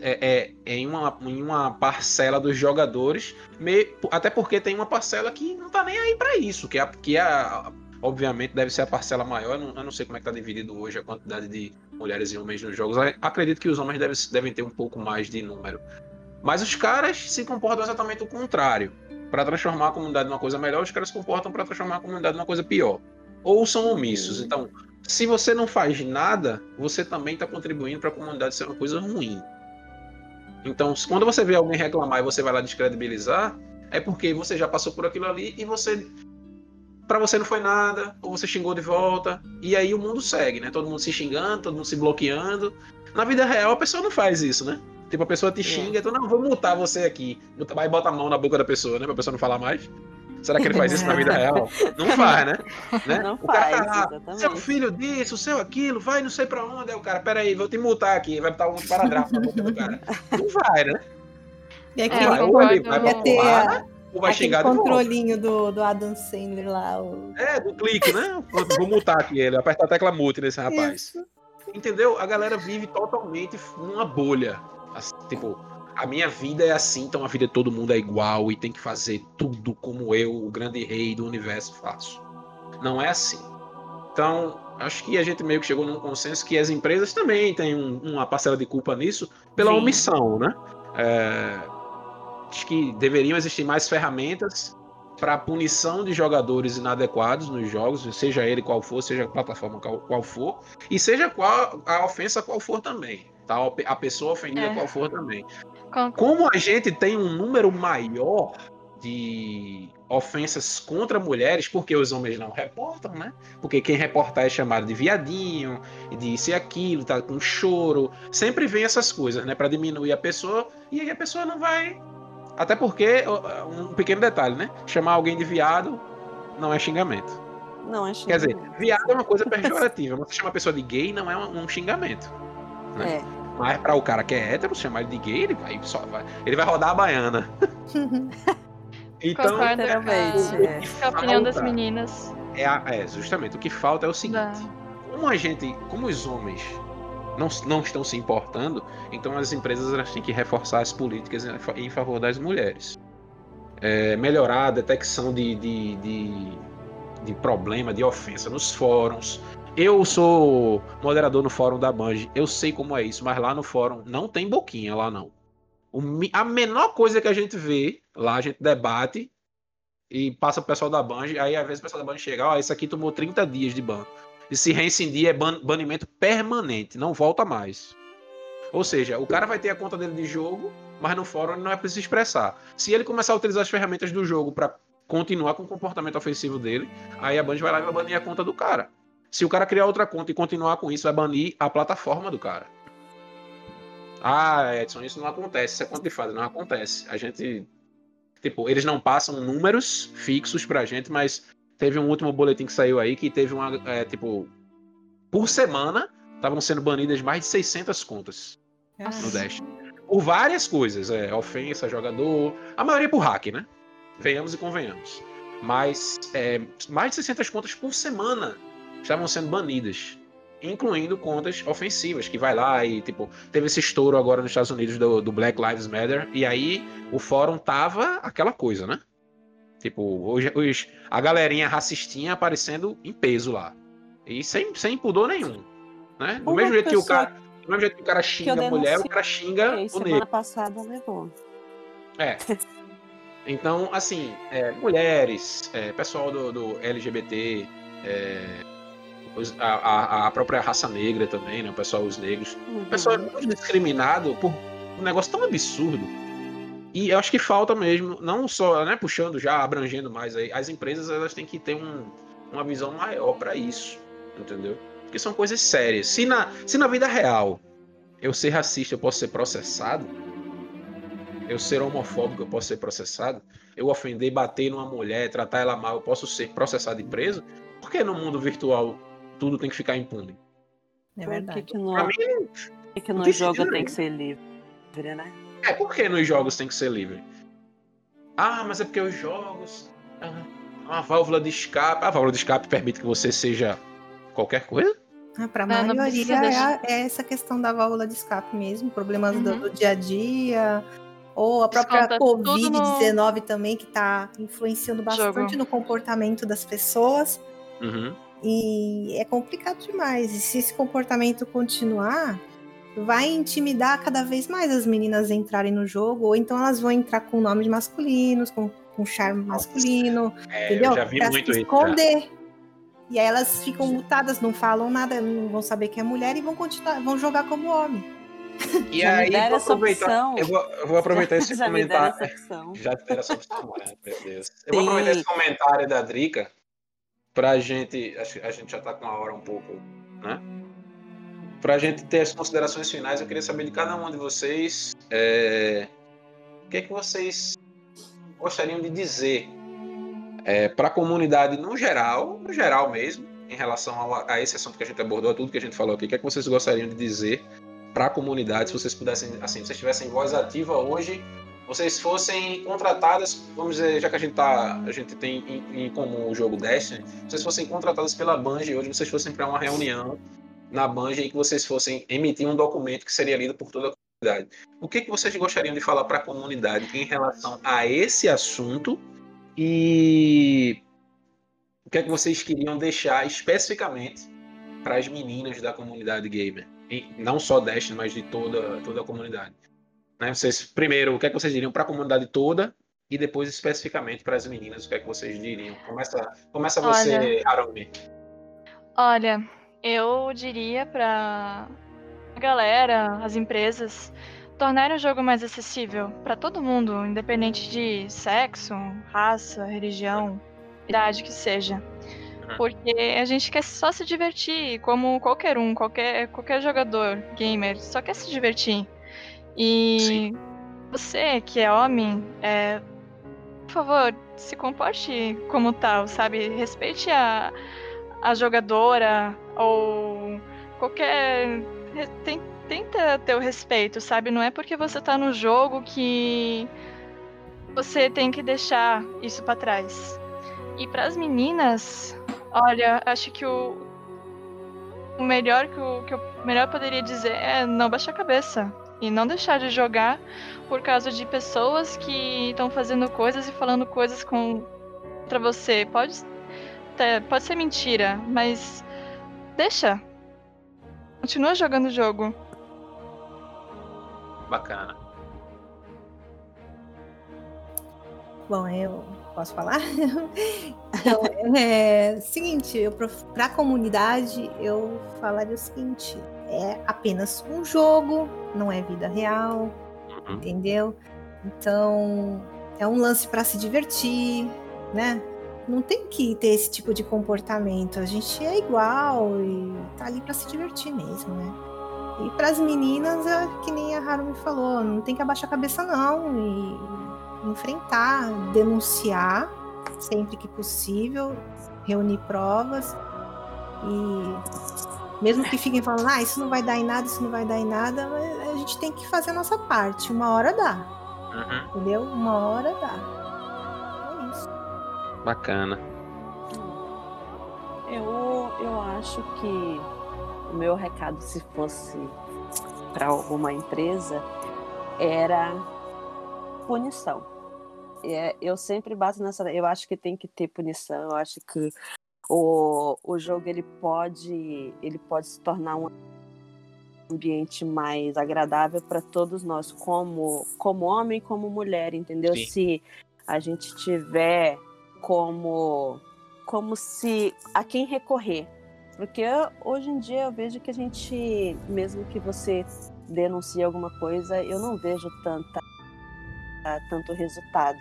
é, é, em, uma, em uma parcela dos jogadores, até porque tem uma parcela que não tá nem aí para isso, que, é, que é, obviamente deve ser a parcela maior. Eu não, eu não sei como é que tá dividido hoje a quantidade de mulheres e homens nos jogos. Acredito que os homens devem, devem ter um pouco mais de número. Mas os caras se comportam exatamente o contrário. para transformar a comunidade numa coisa melhor, os caras se comportam para transformar a comunidade numa coisa pior. Ou são omissos. Então, se você não faz nada, você também está contribuindo para a comunidade ser uma coisa ruim. Então, quando você vê alguém reclamar e você vai lá descredibilizar, é porque você já passou por aquilo ali e você para você não foi nada, ou você xingou de volta, e aí o mundo segue, né? Todo mundo se xingando, todo mundo se bloqueando. Na vida real, a pessoa não faz isso, né? Tipo, a pessoa te é. xinga, então, não, vou multar você aqui. Vai e bota a mão na boca da pessoa, né? Pra pessoa não falar mais. Será que ele faz isso na vida real? Não faz, né? né? Não o faz, tá lá, seu filho disso, seu aquilo, vai não sei pra onde. Aí o cara, peraí, vou te multar aqui. Vai botar um paradrafo na boca do cara. Não vai, né? E aqui, é, ou ele vai pra porrada, ou vai xingar controlinho do, do Adam Sandler lá. O... É, do clique, né? Vou multar aqui ele, apertar a tecla mute nesse rapaz. Isso. Entendeu? A galera vive totalmente numa bolha. Assim, tipo, a minha vida é assim, então a vida de todo mundo é igual e tem que fazer tudo como eu, o grande rei do universo, faço. Não é assim. Então, acho que a gente meio que chegou num consenso que as empresas também têm um, uma parcela de culpa nisso pela Sim. omissão, né? É, acho que deveriam existir mais ferramentas para punição de jogadores inadequados nos jogos, seja ele qual for, seja a plataforma qual, qual for, e seja qual a ofensa qual for também. Tá? A pessoa ofendida é. qual for também. Como a gente tem um número maior de ofensas contra mulheres, porque os homens não reportam, né? Porque quem reportar é chamado de viadinho, de isso e aquilo, tá com choro. Sempre vem essas coisas, né? Para diminuir a pessoa, e aí a pessoa não vai. Até porque, um pequeno detalhe, né? Chamar alguém de viado não é xingamento. Não é xingamento. Quer dizer, viado é uma coisa pejorativa. Você chamar a pessoa de gay não é um, xingamento. Né? É. Mas para o cara que é hétero, chamar ele de gay, ele vai só vai, ele vai rodar a baiana. então, Concordo, é, é. a opinião das meninas. É, é, justamente. O que falta é o seguinte: como a gente, como os homens não, não estão se importando, então as empresas elas têm que reforçar as políticas em favor das mulheres. É, melhorar a detecção de, de, de, de problema, de ofensa nos fóruns, eu sou moderador no fórum da Band, eu sei como é isso, mas lá no fórum não tem boquinha lá não. O, a menor coisa que a gente vê, lá a gente debate e passa o pessoal da Band, aí às vezes o pessoal da Band chega, ó, oh, isso aqui tomou 30 dias de ban. E se reincindir é ban banimento permanente, não volta mais. Ou seja, o cara vai ter a conta dele de jogo, mas no fórum não é preciso expressar. Se ele começar a utilizar as ferramentas do jogo para continuar com o comportamento ofensivo dele, aí a Band vai lá e vai banir a conta do cara. Se o cara criar outra conta e continuar com isso, vai banir a plataforma do cara. Ah, Edson, isso não acontece. Isso é conta de fada, não acontece. A gente. Tipo, eles não passam números fixos pra gente, mas teve um último boletim que saiu aí que teve uma. É, tipo, por semana estavam sendo banidas mais de 600 contas Nossa. no Dash. Por várias coisas. É, ofensa, jogador. A maioria por hack, né? Venhamos e convenhamos. Mas é, mais de 600 contas por semana estavam sendo banidas, incluindo contas ofensivas, que vai lá e, tipo, teve esse estouro agora nos Estados Unidos do, do Black Lives Matter, e aí o fórum tava aquela coisa, né? Tipo, hoje, hoje a galerinha racistinha aparecendo em peso lá. E sem, sem pudor nenhum. Né? Do mesmo jeito que o cara. Do mesmo jeito que o cara xinga a mulher, o cara xinga o negro. Semana passada levou. É. Então, assim, é, mulheres, é, pessoal do, do LGBT, é, a, a, própria raça negra também, né? O pessoal, os negros. Uhum. O pessoal é muito discriminado por um negócio tão absurdo. E eu acho que falta mesmo, não só, né, puxando já, abrangendo mais aí, as empresas elas têm que ter um, uma visão maior para isso, entendeu? Porque são coisas sérias. Se na, se na vida real eu ser racista, eu posso ser processado, eu ser homofóbico, eu posso ser processado, eu ofender, bater numa mulher, tratar ela mal, eu posso ser processado e preso, por que no mundo virtual tudo tem que ficar impune. É verdade. Que, que no, mim, que, que nos jogos tem que ser livre, né? É, por que nos jogos tem que ser livre? Ah, mas é porque os jogos. Ah, uma válvula de escape. A válvula de escape permite que você seja qualquer coisa? Ah, para a é, maioria é, é, essa questão da válvula de escape mesmo, problemas uhum. do, do, dia a dia, ou a própria Covid-19 no... também, que está influenciando bastante Jogo. no comportamento das pessoas. Uhum. E é complicado demais. E se esse comportamento continuar, vai intimidar cada vez mais as meninas a entrarem no jogo, ou então elas vão entrar com nomes masculinos, com com charme masculino, é, entendeu? Eu pra se esconder. Isso, e aí elas ficam mutadas, não falam nada, não vão saber que é mulher e vão continuar, vão jogar como homem. E já aí, vou aproveitar, eu, vou, eu vou aproveitar esse já comentário. Já deram essa opção, é, meu Deus. Eu vou aproveitar esse comentário da Drica pra gente. A gente já tá com a hora um pouco, né? Pra gente ter as considerações finais, eu queria saber de cada um de vocês é, o que é que vocês gostariam de dizer é, para a comunidade no geral, no geral mesmo, em relação a, a, esse assunto que a gente abordou, a tudo que a gente falou aqui, o que é que vocês gostariam de dizer para a comunidade, se vocês pudessem, assim, se vocês tivessem voz ativa hoje, vocês fossem contratadas, vamos dizer, já que a gente tá, a gente tem em, em comum o jogo Destiny, vocês fossem contratadas pela Bungie hoje, vocês fossem para uma reunião na Bungie e que vocês fossem emitir um documento que seria lido por toda a comunidade. O que, que vocês gostariam de falar para a comunidade em relação a esse assunto e o que é que vocês queriam deixar especificamente para as meninas da comunidade gamer? E não só Destiny, mas de toda, toda a comunidade. Né? Vocês, primeiro, o que é que vocês diriam para a comunidade toda e depois especificamente para as meninas, o que é que vocês diriam? Começa, começa você, Harumi. Olha, eu diria para a galera, as empresas, tornarem o jogo mais acessível para todo mundo, independente de sexo, raça, religião, idade que seja. Uhum. Porque a gente quer só se divertir, como qualquer um, qualquer, qualquer jogador, gamer, só quer se divertir. E Sim. você, que é homem, é, por favor, se comporte como tal, sabe? Respeite a, a jogadora ou qualquer. Tem, tenta ter o respeito, sabe? Não é porque você tá no jogo que você tem que deixar isso para trás. E para as meninas, olha, acho que o, o melhor que o que eu melhor poderia dizer é não baixar a cabeça e não deixar de jogar por causa de pessoas que estão fazendo coisas e falando coisas contra você. Pode pode ser mentira, mas deixa. Continua jogando o jogo. Bacana. Bom, eu posso falar? então, é seguinte, para a comunidade eu falaria o seguinte: é apenas um jogo, não é vida real, uhum. entendeu? Então é um lance para se divertir, né? Não tem que ter esse tipo de comportamento. A gente é igual e tá ali para se divertir mesmo, né? E para as meninas, é que nem a Harumi falou, não tem que abaixar a cabeça não e enfrentar, denunciar sempre que possível, reunir provas e mesmo que fiquem falando, ah, isso não vai dar em nada, isso não vai dar em nada, a gente tem que fazer a nossa parte. Uma hora dá. Uhum. Entendeu? Uma hora dá. É isso. Bacana. Eu, eu acho que o meu recado, se fosse para alguma empresa, era punição. É, eu sempre bato nessa. Eu acho que tem que ter punição. Eu acho que o, o jogo ele pode ele pode se tornar um ambiente mais agradável para todos nós, como como homem, como mulher, entendeu? Sim. Se a gente tiver como como se a quem recorrer porque hoje em dia eu vejo que a gente, mesmo que você denuncie alguma coisa, eu não vejo tanta, tanto resultado.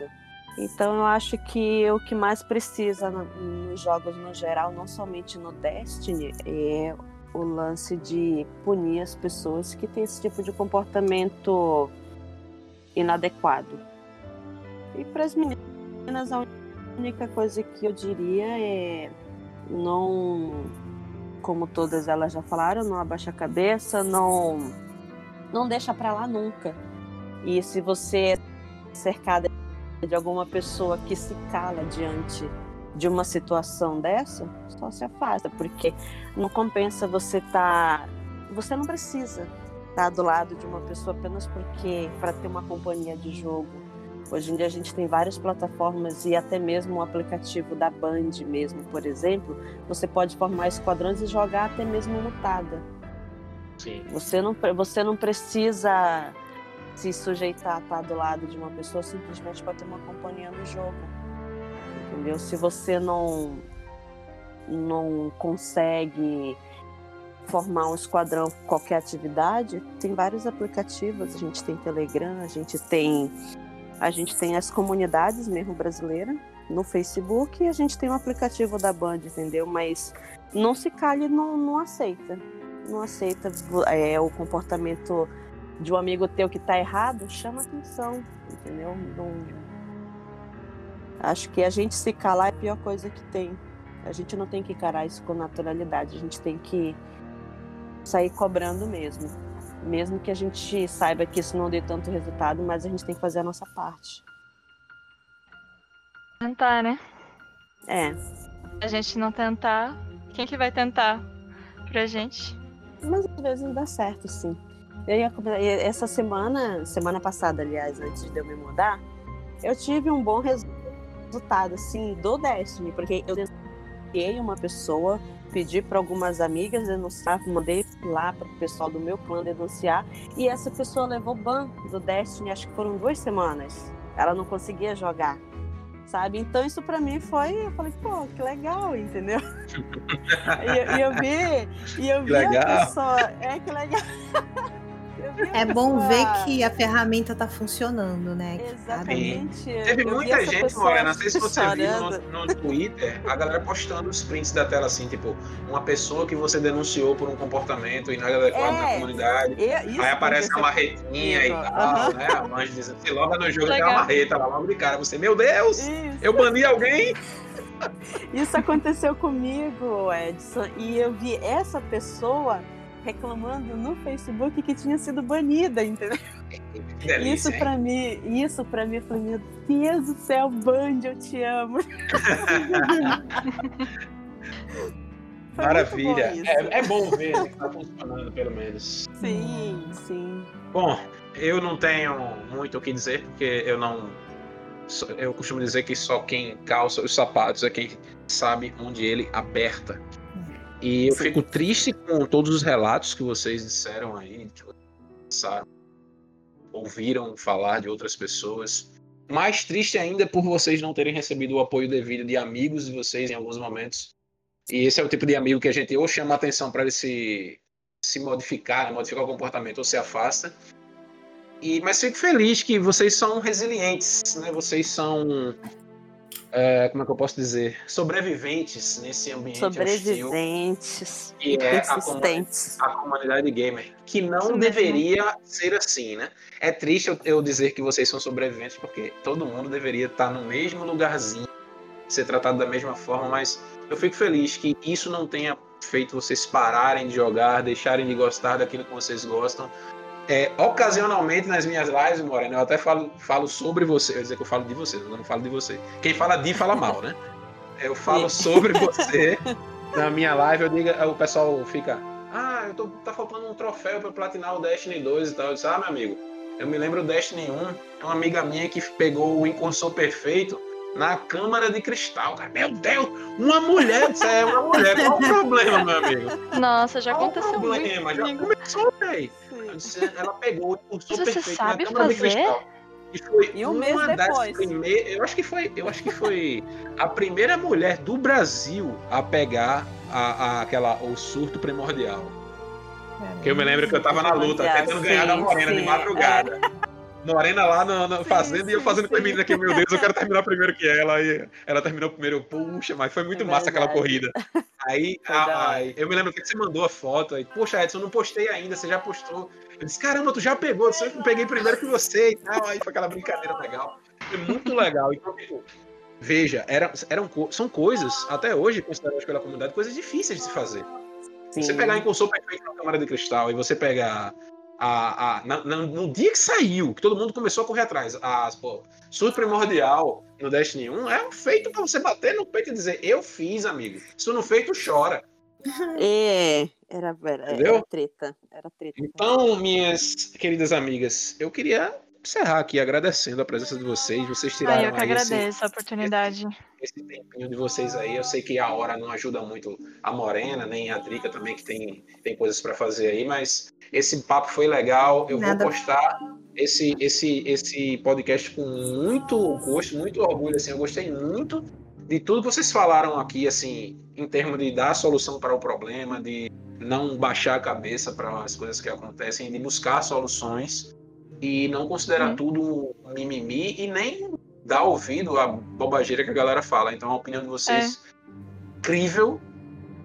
Então eu acho que o que mais precisa nos jogos no geral, não somente no Destiny, é o lance de punir as pessoas que têm esse tipo de comportamento inadequado. E para as meninas, a única coisa que eu diria é não como todas elas já falaram, não abaixa a cabeça, não não deixa para lá nunca. E se você é cercada de alguma pessoa que se cala diante de uma situação dessa, só se afasta, porque não compensa você estar, tá... você não precisa estar tá do lado de uma pessoa apenas porque para ter uma companhia de jogo Hoje em dia a gente tem várias plataformas e até mesmo o aplicativo da Band mesmo, por exemplo, você pode formar esquadrões e jogar até mesmo mutada. Sim. Você não, você não precisa se sujeitar a estar do lado de uma pessoa simplesmente para ter uma companhia no jogo. Entendeu? Se você não não consegue formar um esquadrão com qualquer atividade, tem vários aplicativos, a gente tem Telegram, a gente tem a gente tem as comunidades mesmo brasileiras no Facebook e a gente tem um aplicativo da Band, entendeu? Mas não se cale, não, não aceita. Não aceita é, o comportamento de um amigo teu que tá errado, chama atenção, entendeu? Não... Acho que a gente se calar é a pior coisa que tem. A gente não tem que encarar isso com naturalidade, a gente tem que sair cobrando mesmo. Mesmo que a gente saiba que isso não dê tanto resultado, mas a gente tem que fazer a nossa parte. Tentar, né? É. A gente não tentar, quem que vai tentar pra gente? Mas às vezes dá certo, sim. Eu essa semana, semana passada, aliás, antes de eu me mudar, eu tive um bom resultado, assim, do Destiny, porque eu denunciei uma pessoa, pedi para algumas amigas denunciar, mandei lá para o pessoal do meu clã denunciar, e essa pessoa levou ban do Destiny, acho que foram duas semanas. Ela não conseguia jogar sabe? Então isso para mim foi, eu falei, pô, que legal, entendeu? e, e, eu vi, e eu vi legal. a pessoa, é que legal. É bom ver que a ferramenta está funcionando, né? Exatamente. Teve muita gente, Morena, não sei se você viu no, no, Twitter, a galera postando os prints da tela assim, tipo, uma pessoa que você denunciou por um comportamento inadequado é, na comunidade. aí aparece uma marretinha e tal, uhum. né? A mãe dizendo, se logo no jogo tem uma marreta lá, logo de cara. Você, meu Deus, isso. eu bani alguém? Isso aconteceu comigo, Edson, e eu vi essa pessoa reclamando no Facebook que tinha sido banida, entendeu? Delícia, isso para mim, isso para mim, eu falei, meu Deus do céu, Band, eu te amo. Maravilha. Bom é, é, bom ver né, que tá funcionando, pelo menos. Sim, sim. Bom, eu não tenho muito o que dizer, porque eu não. Eu costumo dizer que só quem calça os sapatos é quem sabe onde ele aperta. E eu Sim. fico triste com todos os relatos que vocês disseram aí, que vocês ouviram falar de outras pessoas. Mais triste ainda por vocês não terem recebido o apoio devido de amigos de vocês em alguns momentos. E esse é o tipo de amigo que a gente ou chama atenção para ele se, se modificar, né, modificar o comportamento, ou se afasta. E, mas fico feliz que vocês são resilientes, né? Vocês são é, como é que eu posso dizer, sobreviventes nesse ambiente sobreviventes. que é a comunidade, a comunidade gamer, que não deveria ser assim, né? É triste eu, eu, dizer que vocês são sobreviventes porque todo mundo deveria estar no mesmo lugarzinho, ser tratado da mesma forma, mas eu fico feliz que isso não tenha feito vocês pararem de jogar, deixarem de gostar daquilo que vocês gostam, é, ocasionalmente nas minhas lives, Moreno, eu até falo, falo sobre você. Eu ia dizer que eu falo de você, eu não falo de você. Quem fala de, fala mal, né? Eu falo sobre você na minha live, eu digo, o pessoal fica. Ah, eu tô, tá faltando um troféu para platinar o Destiny 2 e tal. Eu disse, ah, meu amigo, eu me lembro do Destiny 1, é uma amiga minha que pegou o incursor perfeito na câmara de cristal, cara. Meu Deus, uma mulher, isso é uma mulher. Qual o problema, meu amigo? Nossa, já Qual aconteceu o problema? muito. Já começou, velho. Ela pegou o impulsor Você perfeito sabe na câmara fazer? de cristal. E foi e um uma das primeiras. Eu acho que foi. Eu acho que foi a primeira mulher do Brasil a pegar a, a aquela, o surto primordial. que eu me lembro que eu tava na luta, tentando ganhar da Morena sim, de madrugada. É. Morena lá no, no fazendo sim, e eu fazendo com a menina aqui, meu Deus, eu quero terminar primeiro que ela. E ela terminou primeiro, puxa, mas foi muito é massa aquela corrida. Aí, a, a, eu me lembro que você mandou a foto aí, poxa, Edson, eu não postei ainda, você já postou. Eu disse, caramba, tu já pegou, eu sempre peguei primeiro que você e tal. Aí foi aquela brincadeira legal. Foi muito legal. Então, tipo, veja, eram, eram, são coisas, até hoje, consideradas pela comunidade, coisas difíceis de se fazer. Sim. Você pegar em console perfeito na câmara de cristal e você pegar a, a, na, no dia que saiu, que todo mundo começou a correr atrás, a, pô, surto primordial no Destiny 1 é um feito para você bater no peito e dizer, eu fiz, amigo. Se não feito, chora. É, era, era, era treta. Era treta. Então, minhas queridas amigas, eu queria encerrar aqui agradecendo a presença de vocês. Vocês tiraram ah, eu que agradeço esse, a oportunidade. Esse, tempinho de vocês aí. Eu sei que a hora não ajuda muito a Morena, nem a Drica também, que tem, tem coisas para fazer aí, mas esse papo foi legal. Eu Nada. vou postar esse, esse, esse podcast com muito gosto, muito orgulho. Assim, eu gostei muito de tudo que vocês falaram aqui, assim, em termos de dar solução para o problema, de não baixar a cabeça para as coisas que acontecem, de buscar soluções e não considerar uhum. tudo mimimi e nem dar ouvido à bobageira que a galera fala. Então, a opinião de vocês é incrível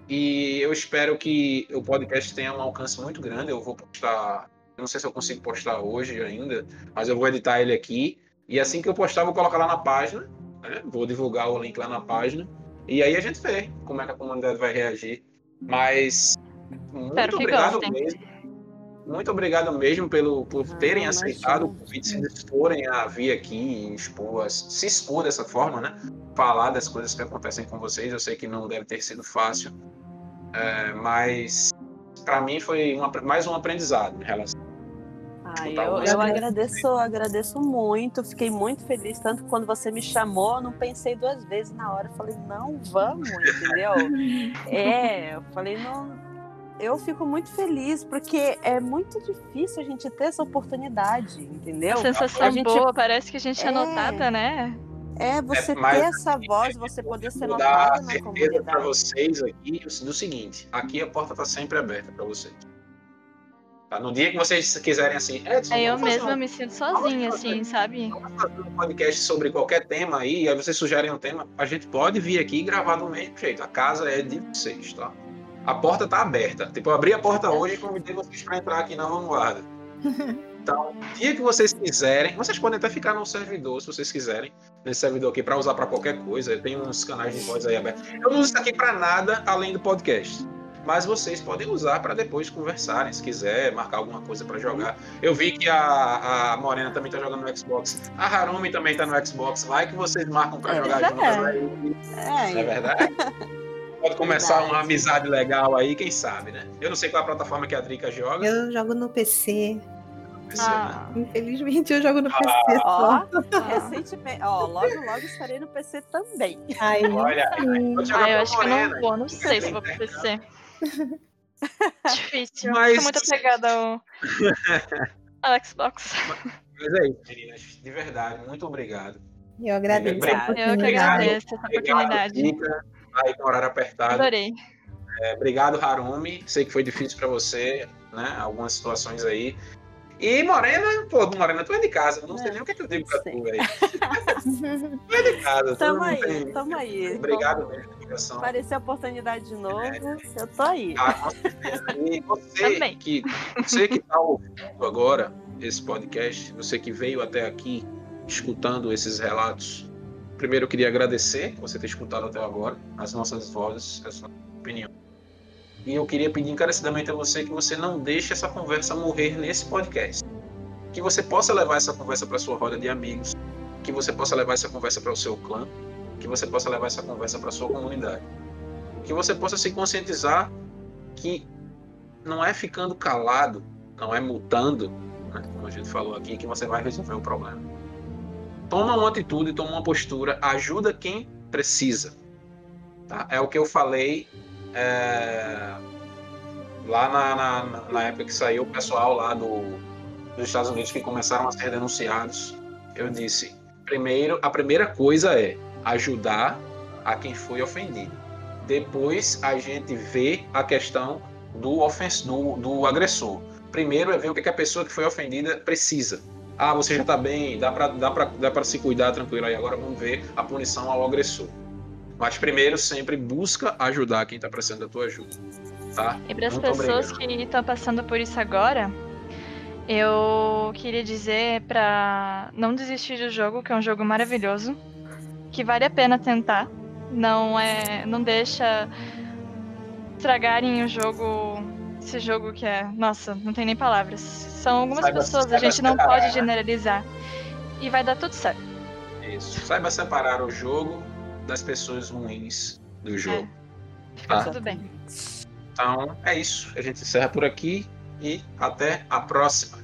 e eu espero que o podcast tenha um alcance muito grande. Eu vou postar eu não sei se eu consigo postar hoje ainda, mas eu vou editar ele aqui. E assim que eu postar, vou colocar lá na página. Né? Vou divulgar o link lá na página. E aí a gente vê como é que a comunidade vai reagir. Mas muito obrigado mesmo. Muito obrigado mesmo pelo, por ah, terem aceitado o convite, se disporem a vir aqui expor, se expor dessa forma, né? Falar das coisas que acontecem com vocês. Eu sei que não deve ter sido fácil, é, mas para mim foi uma, mais um aprendizado em relação ah, eu, eu agradeço, agradeço muito, fiquei muito feliz, tanto que quando você me chamou, eu não pensei duas vezes na hora, eu falei, não, vamos, entendeu? é, eu falei, não, eu fico muito feliz, porque é muito difícil a gente ter essa oportunidade, entendeu? A sensação a gente... boa, parece que a gente é, é notada, né? É, você é, ter essa voz, você poder ser notada na comunidade. para vocês aqui do seguinte, aqui a porta está sempre aberta para vocês. Tá? No dia que vocês quiserem assim, Edson, é, eu mesma um... me sinto sozinha, assim, sabe? Vamos fazer um podcast sobre qualquer tema aí, aí vocês sugerem um tema, a gente pode vir aqui e gravar do mesmo jeito. A casa é de vocês, tá? A porta tá aberta. Tipo, eu abri a porta hoje e convidei vocês para entrar aqui na vanguarda. Então, o dia que vocês quiserem, vocês podem até ficar no servidor, se vocês quiserem, nesse servidor aqui, para usar para qualquer coisa. Tem uns canais de voz aí abertos. Eu não uso isso aqui para nada além do podcast mas vocês podem usar para depois conversarem, se quiser, marcar alguma coisa para jogar. Eu vi que a, a Morena também está jogando no Xbox, a Harumi também está no Xbox, vai que vocês marcam para é, jogar juntos aí. É, é verdade? Pode começar uma amizade legal aí, quem sabe, né? Eu não sei qual é a plataforma que a Drica joga. Eu jogo no PC. Ah, né? Infelizmente eu jogo no PC. Ah, ó, recentemente, ó, logo, logo estarei no PC também. Ai, Olha, ah, eu acho que eu não vou, não sei se vou pro PC. Difícil. Mas... Tô muito apegada ao... ao Xbox. Mas é isso, meninas. De verdade, muito obrigado. Eu agradeço. Obrigado. Eu que agradeço essa oportunidade. Obrigado, aí com horário apertado. Adorei. É, obrigado, Harumi. Sei que foi difícil para você, né? Algumas situações aí. E Morena, pô, Morena, tu é de casa. Não sei nem o que, é que eu digo pra tu, velho. tu é de casa. Tamo aí, tem... tamo aí. Obrigado mesmo. Apareceu a oportunidade de novo, é. eu tô aí. Ah, e você que, você que tá ouvindo agora esse podcast, você que veio até aqui escutando esses relatos, primeiro eu queria agradecer você ter escutado até agora as nossas vozes, a sua opinião. E eu queria pedir encarecidamente a você que você não deixe essa conversa morrer nesse podcast. Que você possa levar essa conversa para sua roda de amigos, que você possa levar essa conversa para o seu clã, que você possa levar essa conversa para sua comunidade. Que você possa se conscientizar que não é ficando calado, não é mutando, né, como a gente falou aqui, que você vai resolver o problema. Toma uma atitude, toma uma postura, ajuda quem precisa. Tá? É o que eu falei é, lá na, na, na, época que saiu o pessoal lá do, dos Estados Unidos que começaram a ser denunciados. Eu disse: primeiro, a primeira coisa é ajudar a quem foi ofendido. Depois a gente vê a questão do, ofens do, do agressor. Primeiro é ver o que, a pessoa que foi ofendida precisa. Ah, você já está bem, dá para dá dá se cuidar tranquilo aí. Agora vamos ver a punição ao agressor. Mas primeiro sempre busca ajudar quem está precisando da tua ajuda. Tá? E para as pessoas obrigado. que estão passando por isso agora, eu queria dizer para não desistir do jogo, que é um jogo maravilhoso, que vale a pena tentar. Não é, não deixa estragarem o jogo, esse jogo que é, nossa, não tem nem palavras. São algumas saiba, pessoas, saiba a gente separar. não pode generalizar. E vai dar tudo certo. Isso. Saiba separar o jogo das pessoas ruins do é. jogo. É. Fica tá? tudo bem. Então é isso. A gente encerra por aqui e até a próxima.